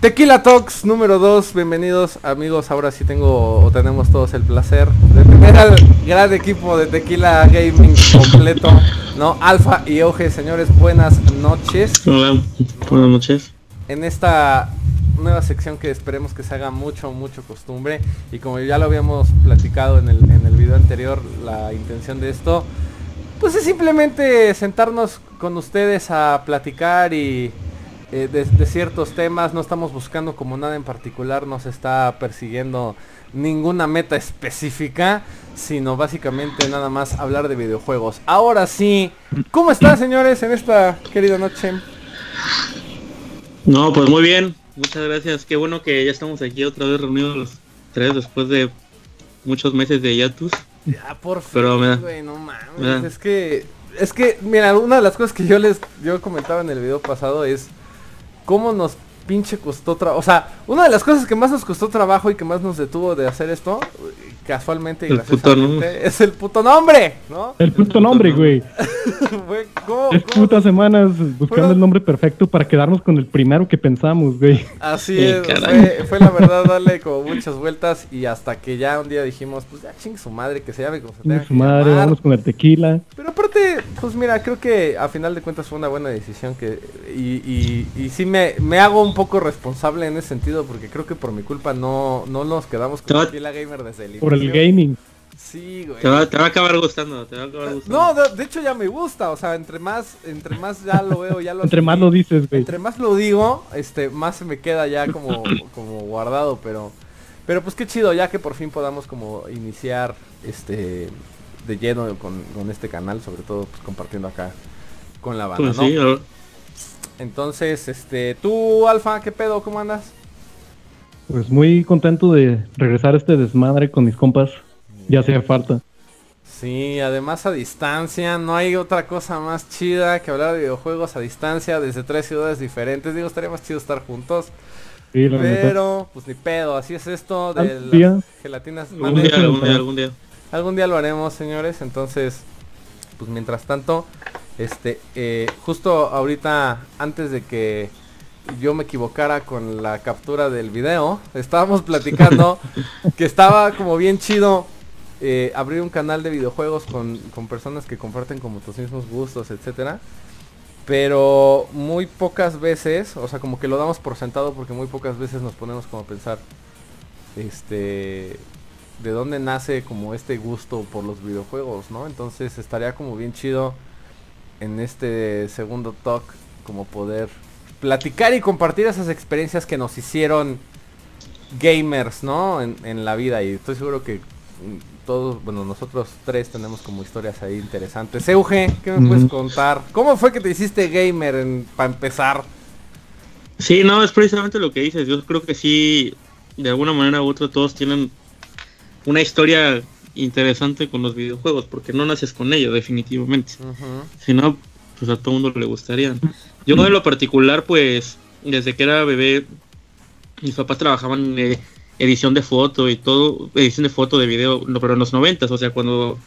Tequila Talks número 2, bienvenidos amigos, ahora sí tengo o tenemos todos el placer de tener al gran equipo de Tequila Gaming completo, ¿no? Alfa y Oje, señores, buenas noches. Hola, buenas noches. En esta nueva sección que esperemos que se haga mucho, mucho costumbre y como ya lo habíamos platicado en el, en el video anterior, la intención de esto, pues es simplemente sentarnos con ustedes a platicar y eh, de, ciertos temas, no estamos buscando como nada en particular, no se está persiguiendo ninguna meta específica, sino básicamente nada más hablar de videojuegos. Ahora sí, ¿cómo están señores en esta querida noche? No, pues muy bien, muchas gracias, qué bueno que ya estamos aquí otra vez reunidos los tres después de muchos meses de hiatus. Ya por fin, Pero no mames, es que es que mira, una de las cosas que yo les yo comentaba en el video pasado es cómo nos pinche costó trabajo. O sea, una de las cosas que más nos costó trabajo y que más nos detuvo de hacer esto, casualmente y es el puto nombre, ¿no? El puto nombre, güey. ¿cómo, putas semanas buscando el nombre perfecto para quedarnos con el primero que pensamos, güey. Así es, fue, la verdad darle como muchas vueltas y hasta que ya un día dijimos, pues ya ching su madre que se llame como se tenga su madre, vamos con el tequila. Pero pues mira, creo que a final de cuentas fue una buena decisión que y, y, y sí me, me hago un poco responsable en ese sentido porque creo que por mi culpa no, no nos quedamos con Tequila Gamer desde el Por el gaming. Sí, güey. Te va, a acabar gustando, te va a acabar gustando. No, de, hecho ya me gusta, o sea, entre más, entre más ya lo veo, ya lo Entre más lo dices, güey. Entre más lo digo, este, más se me queda ya como, como guardado, pero, pero pues qué chido, ya que por fin podamos como iniciar, este, de lleno con, con este canal, sobre todo pues compartiendo acá con la banda, pues ¿no? Entonces, este, tú, Alfa, ¿qué pedo? ¿Cómo andas? Pues muy contento de regresar a este desmadre con mis compas. Ya hacía falta. Sí, además a distancia, no hay otra cosa más chida que hablar de videojuegos a distancia desde tres ciudades diferentes. Digo, estaría más chido estar juntos. Sí, pero, pues ni pedo, así es esto de las gelatinas. Algún día, algún día, algún día. Algún día lo haremos, señores. Entonces, pues mientras tanto, este, eh, justo ahorita, antes de que yo me equivocara con la captura del video, estábamos platicando que estaba como bien chido eh, abrir un canal de videojuegos con, personas que comparten como tus mismos gustos, etcétera. Pero muy pocas veces, o sea, como que lo damos por sentado porque muy pocas veces nos ponemos como a pensar, este, de dónde nace como este gusto por los videojuegos, ¿no? Entonces estaría como bien chido en este segundo talk como poder platicar y compartir esas experiencias que nos hicieron gamers, ¿no? En, en la vida y estoy seguro que todos, bueno, nosotros tres tenemos como historias ahí interesantes. Euge, ¿qué me puedes contar? ¿Cómo fue que te hiciste gamer para empezar? Sí, no, es precisamente lo que dices. Yo creo que sí, de alguna manera u otra todos tienen una historia interesante con los videojuegos, porque no naces con ellos, definitivamente. Si no, pues a todo mundo le gustaría. Yo de lo particular, pues, desde que era bebé, mis papás trabajaban eh, edición de foto y todo, edición de foto, de video, no, pero en los noventas, o sea, cuando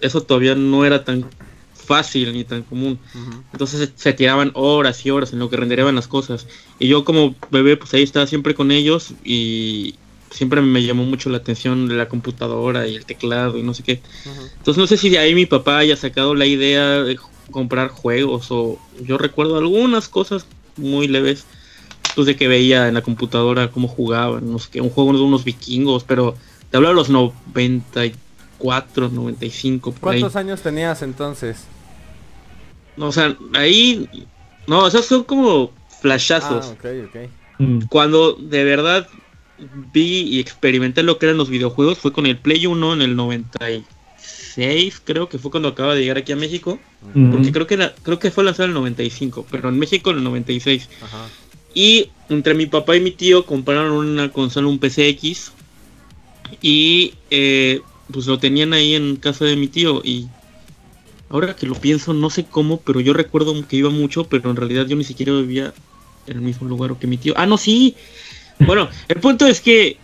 eso todavía no era tan fácil ni tan común. Entonces se, tiraban horas y horas en lo que renderían las cosas. Y yo como bebé, pues ahí estaba siempre con ellos y siempre me llamó mucho la atención de la computadora y el teclado y no sé qué. Entonces no sé si de ahí mi papá haya sacado la idea de comprar juegos o yo recuerdo algunas cosas muy leves pues de que veía en la computadora cómo jugaban, no sé qué, un juego de unos vikingos, pero te hablo de los 94, 95. Por ¿Cuántos años tenías entonces? No, o sea, ahí, no, esos son como flashazos. Ah, mm. Cuando de verdad vi y experimenté lo que eran los videojuegos fue con el Play 1 en el 96, creo que fue cuando acaba de llegar aquí a México. Porque creo que creo que fue lanzado en el 95, pero en México en el 96. Ajá. Y entre mi papá y mi tío compraron una consola, un PCX. Y eh, pues lo tenían ahí en casa de mi tío. Y ahora que lo pienso, no sé cómo, pero yo recuerdo que iba mucho, pero en realidad yo ni siquiera vivía en el mismo lugar que mi tío. Ah, no, sí. Bueno, el punto es que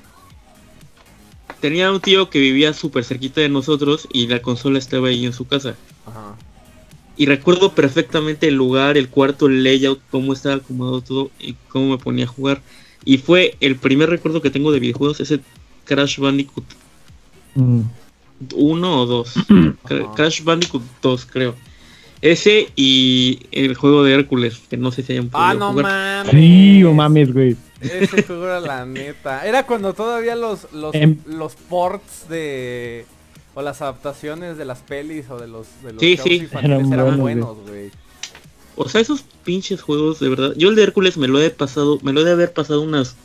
tenía un tío que vivía súper cerquita de nosotros y la consola estaba ahí en su casa. Ajá. Y recuerdo perfectamente el lugar, el cuarto, el layout, cómo estaba acomodado todo y cómo me ponía a jugar. Y fue el primer recuerdo que tengo de videojuegos, ese Crash Bandicoot. Mm. Uno o dos. Crash Bandicoot 2, creo. Ese y el juego de Hércules, que no sé si hayan podido Ah, no mames. Sí, o mames, güey. Ese juego era la neta. Era cuando todavía los, los, em. los ports de... O las adaptaciones de las pelis o de los, de los sí, sí. eran, buenos, güey. O sea, esos pinches juegos, de verdad. Yo el de Hércules me lo he pasado, me lo he de haber pasado unas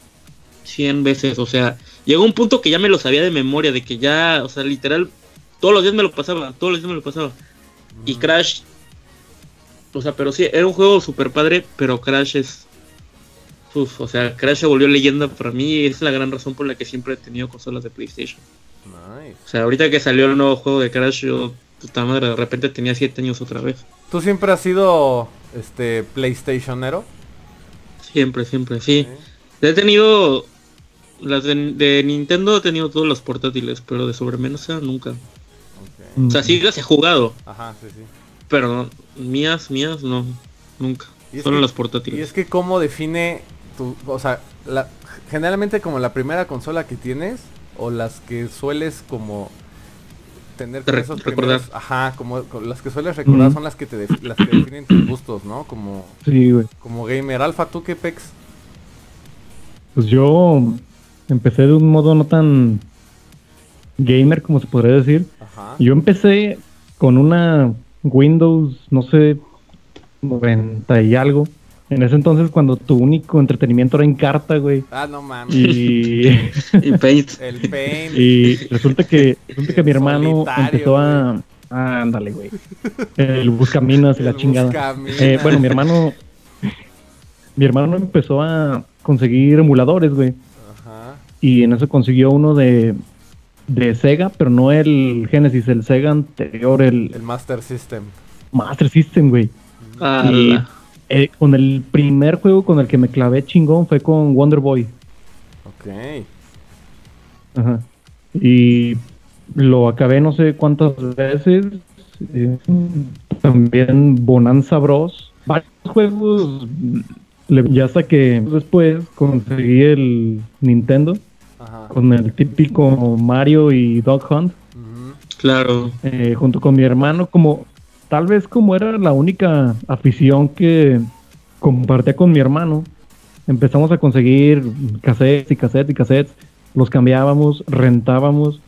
100 veces. O sea, llegó un punto que ya me lo sabía de memoria, de que ya, o sea, literal, todos los días me lo pasaba, todos los días me lo pasaba. Y Crash, o sea, pero sí, era un juego super padre, pero Crash es... Uf, o sea, Crash se volvió leyenda para mí es la gran razón por la que siempre he tenido consolas de PlayStation. O sea, ahorita que salió el nuevo juego de Crash, yo, puta madre, de repente tenía 7 años otra vez. ¿Tú siempre has sido este PlayStationero? Siempre, siempre, sí. He tenido las de, Nintendo he tenido todos los portátiles, pero de sobremesa nunca. O sea, sí las he jugado. Ajá, sí, sí. Pero mías, mías no, nunca. Solo las portátiles. Y es que cómo define tu, o sea, la, generalmente como la primera consola que tienes o las que sueles como tener esos recordar. ajá, como, las que sueles recordar son las que te las que definen tus gustos, ¿no? Como sí, güey. Como gamer alfa, ¿tú qué pex? Pues yo empecé de un modo no tan gamer como se podría decir. Yo empecé con una Windows, no sé, 90 y algo. En ese entonces cuando tu único entretenimiento era en carta, güey. Ah, no mames. Y... y Paint. El Paint. Y resulta que, resulta que mi hermano empezó a... Ah, ándale, güey. El buscaminas y la chingada. Eh, bueno, mi hermano... Mi hermano empezó a conseguir emuladores, güey. Y en eso consiguió uno de, de Sega, pero no el Genesis, el Sega anterior, el... El Master System. Master System, güey. Ah, y eh, con el primer juego con el que me clavé chingón fue con Wonder Boy. Ok. Ajá. Y lo acabé no sé cuántas veces. Eh, también Bonanza Bros. Varios juegos. Ya hasta que después conseguí el Nintendo con el típico Mario y Dog Hunt. Claro. Eh, junto con mi hermano, como tal vez como era la única afición que compartía con mi hermano, empezamos a conseguir cassettes y cassettes y cassettes, los cambiábamos, rentábamos,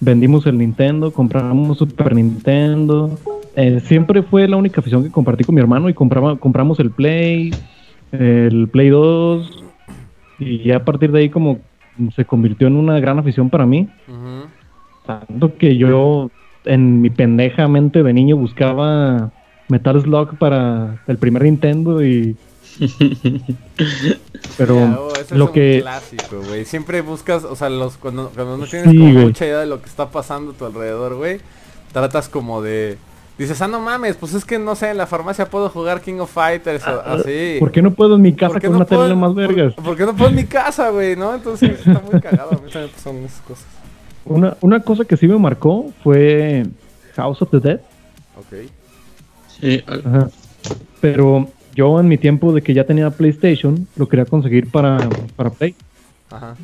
vendimos el Nintendo, compramos Super Nintendo. Eh, siempre fue la única afición que compartí con mi hermano y compraba, compramos el Play, el Play 2 y ya a partir de ahí como se convirtió en una gran afición para mí. Tanto que yo en mi pendeja mente de niño buscaba Metal Slug para el primer Nintendo y pero lo que clásico, güey. Siempre buscas, o sea, los cuando, cuando no tienes mucha idea de lo que está pasando a tu alrededor, güey, tratas como de Dices, ah, no mames, pues es que no sé, en la farmacia puedo jugar King of Fighters o ah, así. ¿Por qué no puedo en mi casa con una tele más vergas? ¿Por, qué no puedo en mi casa, güey? ¿No? Entonces está muy cagado. A mí también son esas cosas. Una, una cosa que sí me marcó fue House of the Dead. Ok. Sí. Ajá. Pero yo en mi tiempo de que ya tenía PlayStation, lo quería conseguir para, para Play. Ajá.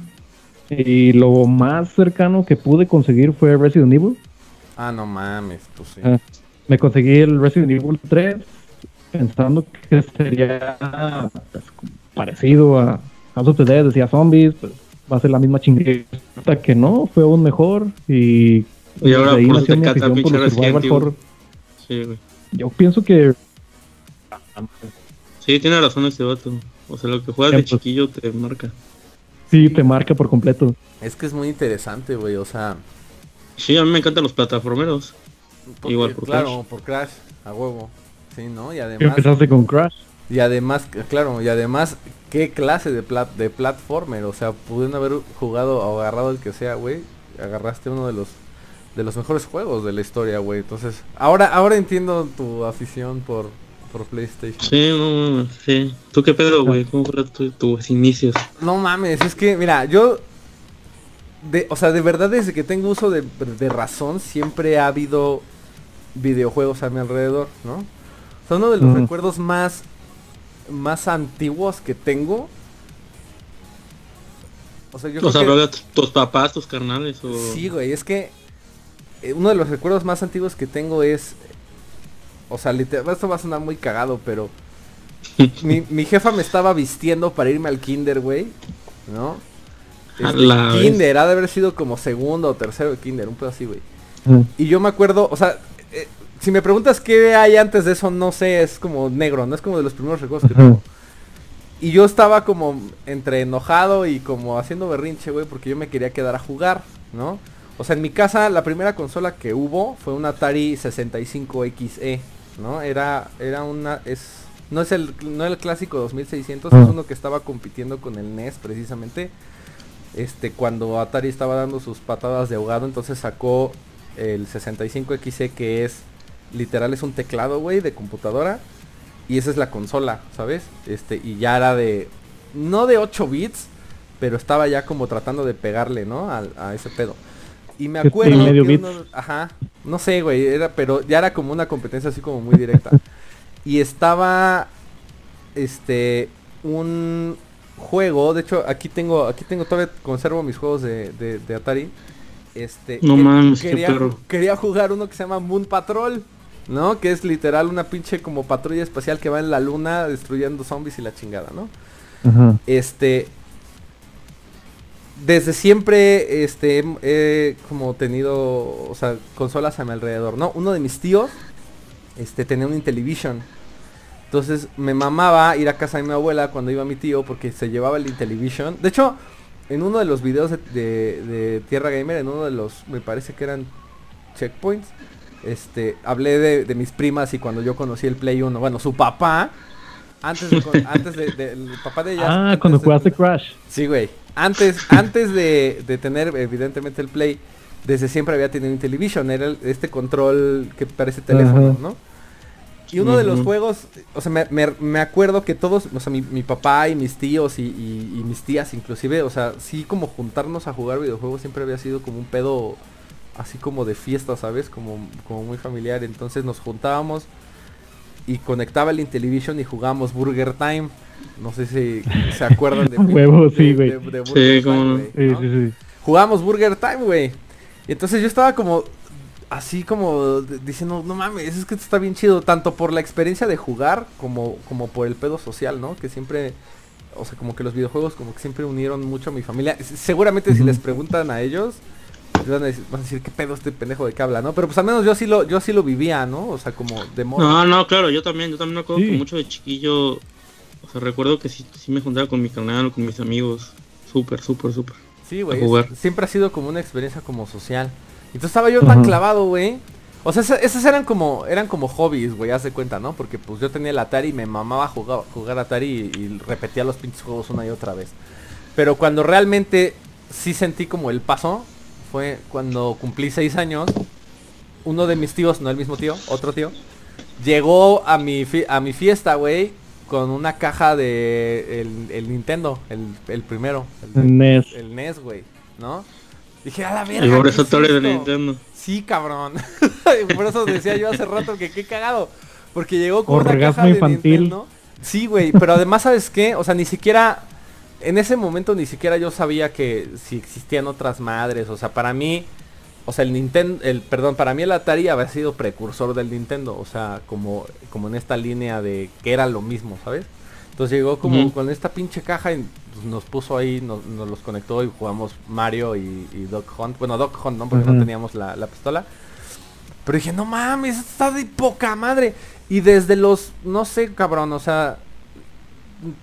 Y lo más cercano que pude conseguir fue Resident Evil. Ah, no mames, pues sí me conseguí el Resident Evil 3 pensando que sería pues, parecido a House of the Dead, decía zombies, pues va a ser la misma chingueta que no, fue aún mejor y, y ahora ahí nació mi afición por los survival horror. Sí, güey. Yo pienso que Sí, tiene razón este vato. O sea, lo que juegas de chiquillo te marca. Sí, te marca por completo. Es que es muy interesante, güey, o sea... Sí, a mí me encantan los plataformeros. Igual por claro, por Crash, a huevo. Sí, ¿no? Y además... empezaste con Crash. Y además, claro, y además, ¿qué clase de, plat de platformer? O sea, pudiendo haber jugado o agarrado el que sea, güey. Agarraste uno de los de los mejores juegos de la historia, güey. Entonces, ahora ahora entiendo tu afición por, por PlayStation. Sí, no, sí. ¿Tú qué pedo, güey? ¿Cómo fueron tus inicios? No mames, es que, mira, yo de, o sea, de verdad desde que tengo uso de, razón siempre ha habido videojuegos a mi alrededor, ¿no? sea, uno de los recuerdos más, más antiguos que tengo. O sea, yo O sea, creo que... habla de tus papás, tus carnales o... Sí, güey, es que eh, uno de los recuerdos más antiguos que tengo es... O sea, literal, esto va a sonar muy cagado, pero... mi, mi jefa me estaba vistiendo para irme al kinder, güey. ¿No? Este, la vez. kinder, ha de haber sido como segundo o tercero de kinder, un pedo así, güey. Ujú. Y yo me acuerdo, o sea, eh, si me preguntas qué hay antes de eso, no sé, es como negro, no es como de los primeros recuerdos que tengo. Y yo estaba como entre enojado y como haciendo berrinche, güey, porque yo me quería quedar a jugar, ¿no? O sea, en mi casa la primera consola que hubo fue un Atari 65XE, ¿no? Era era una es no es el no el clásico 2600, es uno que estaba compitiendo con el NES precisamente. Este cuando Atari estaba dando sus patadas de ahogado, entonces sacó el 65XE que es literal es un teclado, güey, de computadora y esa es la consola, ¿sabes? Este, y ya era de, no de 8 bits, pero estaba ya como tratando de pegarle, ¿no? Al- A, ese pedo. Y me ¿Qué acuerdo tiene, medio que uno- ajá, no sé, güey, era, pero ya era como una competencia así como muy directa. y estaba, este, un juego, de hecho aquí tengo, aquí tengo todavía conservo mis juegos de, de, de Atari. Este, No mames, qué quería, perro. quería jugar uno que se llama Moon Patrol. ¿No? Que es literal una pinche como patrulla espacial que va en la luna destruyendo zombies y la chingada, ¿no? Este. Desde siempre, este, he como tenido, o sea, consolas a mi alrededor, ¿no? Uno de mis tíos, este, tenía un Intellivision. Entonces me mamaba ir a casa de mi abuela cuando iba mi tío porque se llevaba el Intellivision. De hecho, en uno de los videos de, de- de Tierra Gamer, en uno de los, me parece que eran checkpoints, este, hablé de, de mis primas y cuando yo conocí el Play 1, bueno, su papá, antes de, antes de, de- el papá de ella. Ah, cuando jugaste Crash. Sí, güey. Antes, antes de, de tener evidentemente el Play, desde siempre había tenido un television, era el- este control que parece teléfono. ¿no? Y uno de los juegos, o sea, me, me- me acuerdo que todos, o sea, mi, mi papá y mis tíos y, y- y mis tías inclusive, o sea, sí como juntarnos a jugar videojuegos siempre había sido como un pedo así como de fiesta, ¿sabes? Como, como muy familiar. Entonces nos juntábamos y conectaba el Intellivision y jugábamos Burger Time. No sé si se acuerdan de Huevo, de- sí, güey. de- de Sí, Time, no. Sí, sí, sí. Jugábamos Burger Time, güey. Y entonces yo estaba como así como diciendo, no mames, es que esto está bien chido, tanto por la experiencia de jugar como, como por el pedo social, ¿no? Que siempre, o sea, como que los videojuegos como que siempre unieron mucho a mi familia. Seguramente si les preguntan a ellos, van a, decir, van a decir, ¿qué pedo este pendejo de que habla, no? Pero pues al menos yo sí lo, yo sí lo vivía, ¿no? O sea, como de modo. No, no, claro, yo también, yo también me acuerdo Sí. que mucho de chiquillo, o sea, recuerdo que sí, sí me juntaba con mi canal o con mis amigos, súper, súper, súper. Sí, güey. Siempre ha sido como una experiencia como social. Entonces estaba yo tan clavado, güey. O sea, esa- esos eran como eran como hobbies, güey, haz de cuenta, ¿no? Porque pues yo tenía el Atari y me mamaba jugar, jugar Atari y, y repetía los pinches juegos una y otra vez. Pero cuando realmente sí sentí como el paso, fue cuando cumplí seis años. Uno de mis tíos, no el mismo tío, otro tío, llegó a mi, fi- a mi fiesta, güey, con una caja de el, el Nintendo, el, el primero. el de- El NES. el NES, güey, ¿no? Dije, a la verga. El pobre ¿qué es Satori de esto?". Nintendo. Sí, cabrón. Y Por eso decía yo hace rato que qué cagado. Porque llegó con una Orgasmo caja de infantil. Nintendo. Sí, güey, pero además, ¿sabes qué? O sea, ni siquiera... En ese momento ni siquiera yo sabía que si existían otras madres. O sea, para mí... O sea, el Nintendo... El, perdón, para mí el Atari había sido precursor del Nintendo. O sea, como, como en esta línea de que era lo mismo, ¿sabes? Entonces llegó como con esta pinche caja y pues, nos puso ahí, nos, nos los conectó y jugamos Mario y, y Doc Hunt. Bueno, Doc Hunt no, porque no teníamos la, la pistola. Pero dije, no mames, está de poca madre. Y desde los, no sé, cabrón, o sea,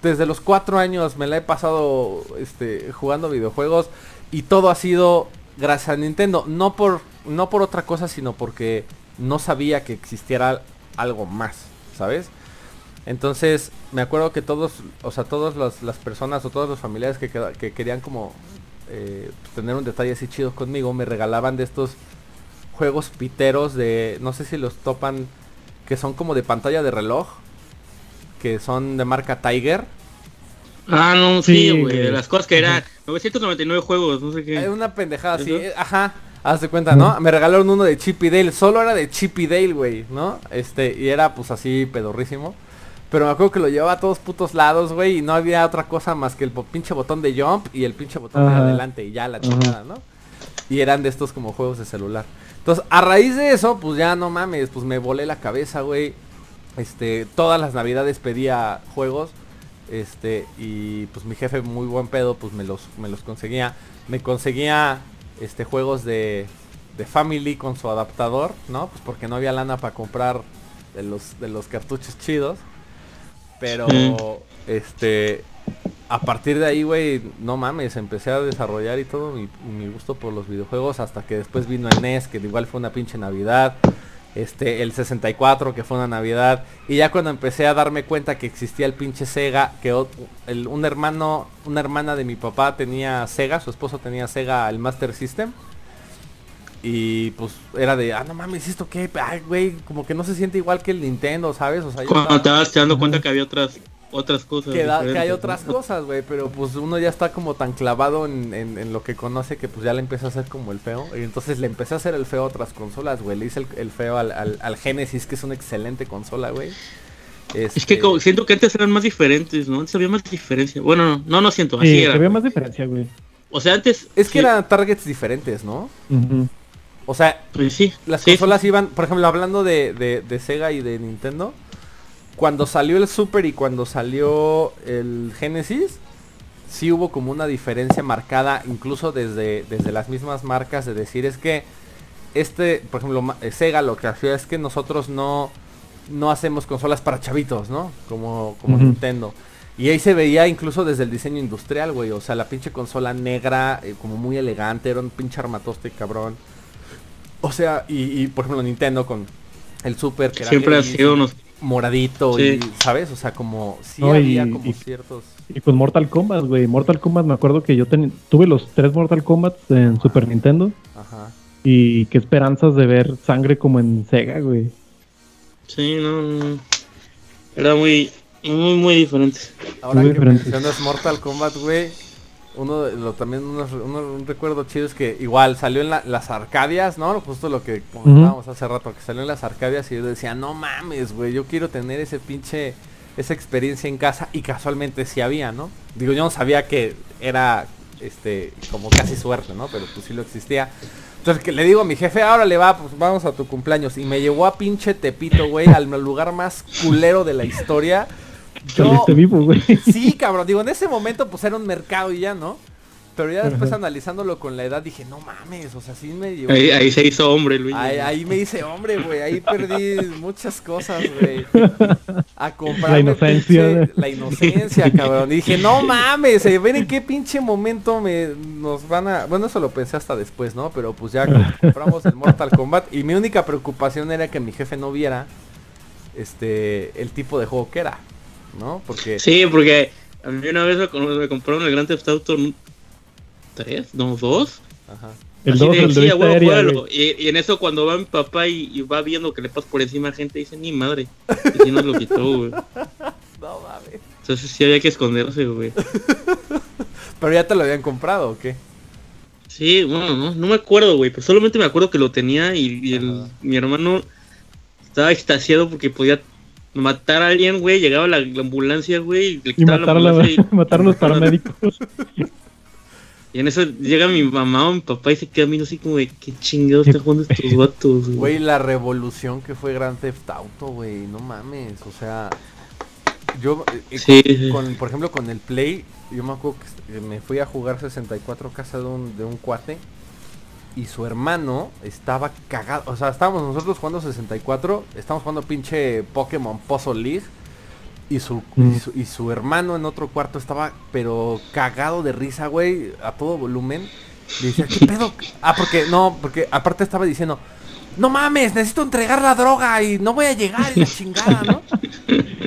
desde los cuatro años me la he pasado este, jugando videojuegos y todo ha sido gracias a Nintendo. No por, no por otra cosa, sino porque no sabía que existiera algo más, ¿sabes? Entonces, me acuerdo que todos, o sea, todas las, las personas o todos los familiares que, que querían como eh, tener un detalle así chido conmigo, me regalaban de estos juegos piteros de, no sé si los topan, que son como de pantalla de reloj, que son de marca Tiger. Ah, no, Sí, sí, güey, de las cosas que era 999 juegos, no sé Es qué. una pendejada así, ¿Eso? eh, ajá. Haz de cuenta, ¿no? Me regalaron uno de Chip y Dale. Solo era de Chip y Dale, güey, ¿no? Este, y era pues así pedorrísimo. Pero me acuerdo que lo llevaba a todos putos lados, güey, y no había otra cosa más que el pinche botón de jump y el pinche botón de adelante y ya la chingada, ¿no? Y eran de estos como juegos de celular. Entonces, a raíz de eso, pues ya no mames, pues me volé la cabeza, güey. Este, todas las navidades pedía juegos. Este, y pues mi jefe muy buen pedo, pues me los, me los conseguía. Me conseguía este juegos de, de Family con su adaptador, ¿no? Pues porque no había lana para comprar de los, de los cartuchos chidos. Pero, Sí. este, a partir de ahí, güey, no mames, empecé a desarrollar y todo mi, mi gusto por los videojuegos hasta que después vino el NES, que igual fue una pinche Navidad. Este, el 64, que fue una Navidad. Y ya cuando empecé a darme cuenta que existía el pinche Sega, que ot- el- un hermano, una hermana de mi papá tenía Sega, su esposo tenía Sega, el Master System. Y pues era de, ah, no mames, ¿esto qué? Ay, güey, como que no se siente igual que el Nintendo, ¿sabes? O sea, yo Cuando estaba- te vas dando cuenta que había otras otras cosas. que, da- que hay otras ¿no? cosas, güey, pero pues uno ya está como tan clavado en, en- en lo que conoce que pues ya le empieza a hacer como el feo. Y entonces le empecé a hacer el feo a otras consolas, güey. Le hice el, el feo al, al, al Genesis, que es una excelente consola, güey. Es que Este, como- siento que antes eran más diferentes, ¿no? Antes había más diferencia. Bueno, no, no, no siento, así Sí, era. había más diferencia, güey. O sea, antes... Es que sí, eran targets diferentes, ¿no? O sea, Pues sí, las sí, consolas iban, por ejemplo, hablando de, de, de Sega y de Nintendo, cuando salió el Super y cuando salió el Genesis, sí hubo como una diferencia marcada, incluso desde, desde las mismas marcas, de decir es que este, por ejemplo, eh, Sega lo que hacía es que nosotros no, no hacemos consolas para chavitos, ¿no? Como, como. Nintendo. Y ahí se veía incluso desde el diseño industrial, güey. O sea, la pinche consola negra, eh, como muy elegante, era un pinche armatoste cabrón. O sea, y, y, por ejemplo Nintendo con el Super que era Siempre ha sido unos... moradito Sí. y, ¿sabes? O sea, como sí No, y- había como y- ciertos... Y pues Mortal Kombat, güey. Mortal Kombat, me acuerdo que yo ten- tuve los tres Mortal Kombat en Super Nintendo. Ajá. Y qué esperanzas de ver sangre como en Sega, güey. Sí, no, no. Era muy, muy, muy diferente. Ahora Muy que diferentes. mencionas Mortal Kombat, güey, uno de lo también unos- uno- un recuerdo chido es que igual salió en la- las Arcadias, ¿no? Justo lo que comentábamos hace rato, que salió en las Arcadias y yo decía, no mames, güey, yo quiero tener ese pinche, esa experiencia en casa y casualmente sí había, ¿no? Digo, yo no sabía que era, este, como casi suerte, ¿no? Pero pues sí lo existía. Entonces que le digo a mi jefe, ahora le va, pues vamos a tu cumpleaños. Y me llevó a pinche Tepito, güey, al lugar más culero de la historia. Yo, vivo, güey. Sí, cabrón, digo, en ese momento pues era un mercado y ya, ¿no? Pero ya después Ajá. analizándolo con la edad dije, no mames, o sea, sí me llevó. Ahí, ahí se hizo hombre, Luis. Ahí, ahí me hice hombre, güey, ahí perdí muchas cosas, güey. A La comprarme inocencia, la inocencia, cabrón. Y dije, no mames, eh, ver en qué pinche momento me nos van a. Bueno, eso lo pensé hasta después, ¿no? Pero pues ya compramos el Mortal Kombat. Y mi única preocupación era que mi jefe no viera este el tipo de juego que era. ¿No? Porque. Sí, porque a mí una vez me, com- me compraron el Grand Theft Auto 3, no, 2. Ajá. El Así 2, de, el sí, huevo, aérea. Y, y en eso cuando va mi papá y, y va viendo que le pasas por encima a gente, dice, ni madre. Y sí nos lo quitó, güey. No mames. Entonces sí había que esconderse, güey. Pero ya te lo habían comprado, ¿o qué? Sí, bueno, no, no me acuerdo, güey, pero solamente me acuerdo que lo tenía y, y el- Ajá. mi hermano estaba extasiado porque podía matar a alguien, güey, llegaba la, la ambulancia, güey, y le Y matar a, la- y- matar a los paramédicos. Y en eso llega mi mamá o mi papá y se queda viendo así como de qué chingados están jugando estos vatos, güey. Güey, la revolución que fue Grand Theft Auto, güey, no mames, o sea, yo, eh, Sí, con, sí. con- por ejemplo, con el Play, yo me acuerdo que eh, me fui a jugar 64 casa de un, de un cuate y su hermano estaba cagado, o sea, estábamos nosotros jugando 64, estábamos jugando pinche Pokémon Puzzle League y su, Mm. y su, y su hermano en otro cuarto estaba, pero cagado de risa, güey, a todo volumen. Le decía, ¿qué pedo? Ah, porque, no, porque aparte estaba diciendo, no mames, necesito entregar la droga y no voy a llegar y la chingada, ¿no?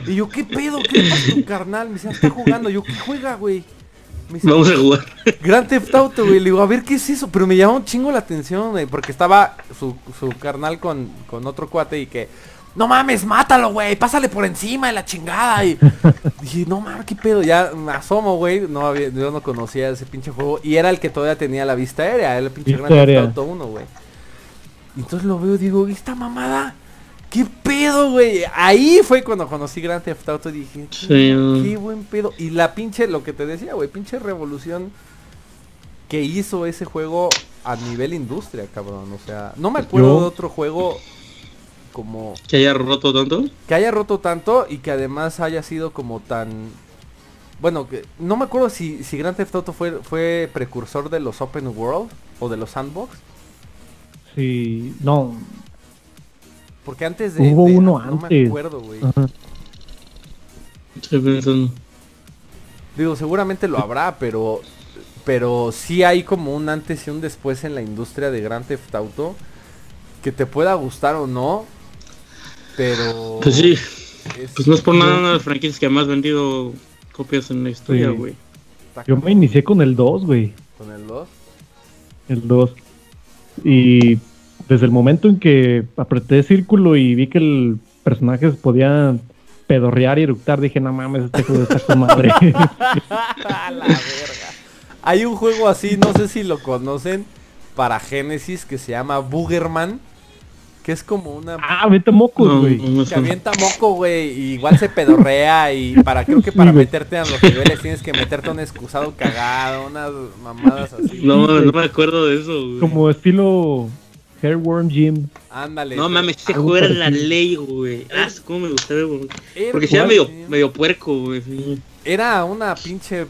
Y yo, ¿qué pedo? ¿Qué pasa tu carnal? Me dice, "Ah, está jugando. Yo, ¿qué juega, güey? Me dice, Vamos a jugar. Grand Theft Auto, güey. Le digo, a ver, ¿qué es eso? Pero me llamó un chingo la atención, güey. Porque estaba su, su carnal con, con otro cuate y que no mames, mátalo, güey, pásale por encima de la chingada. Y dije, no mames, qué pedo. Ya me asomo, güey. No había, yo no conocía ese pinche juego. Y era el que todavía tenía la vista aérea, el pinche Vista Grand Theft. Auto 1, güey. Y entonces lo veo y digo, ¿y esta mamada? ¿Qué pedo, güey? Ahí fue cuando conocí Grand Theft Auto y dije, Sí, qué, buen pedo. Y la pinche, lo que te decía, güey, pinche revolución que hizo ese juego a nivel industria, cabrón. O sea, no me acuerdo Yo- de otro juego como Que haya roto tanto. que haya roto tanto y que además haya sido como tan bueno que no me acuerdo si, si Grand Theft Auto fue, fue precursor de los open world o de los sandbox Sí, no. Porque antes de Hubo de- uno no me antes. acuerdo güey Ajá. Estoy pensando. digo seguramente lo habrá pero pero sí hay como un antes y un después en la industria de Grand Theft Auto que te pueda gustar o no pero Pues sí, es- pues no es por nada una de las franquicias que más vendido copias en la historia, güey. Yo me inicié con el 2, güey. con el 2 El 2. Y desde el momento en que apreté círculo y vi que el personaje se podía pedorrear y eructar, dije, no mames, este juego está con madre. A la verga. Hay un juego así, no sé si lo conocen, para Genesis que se llama Boogerman. Que es como una... ah, mocos, No, güey. no Que avienta moco, güey, y igual se pedorrea y para creo que para meterte a los niveles tienes que meterte a un excusado cagado, unas mamadas así. No, no me acuerdo de eso, güey. Como estilo Hairworm Jim. Ándale. No mames, ese juego era la ley, güey. Ah, cómo me gustaba, güey. Porque si era medio, medio puerco, güey. Era una pinche,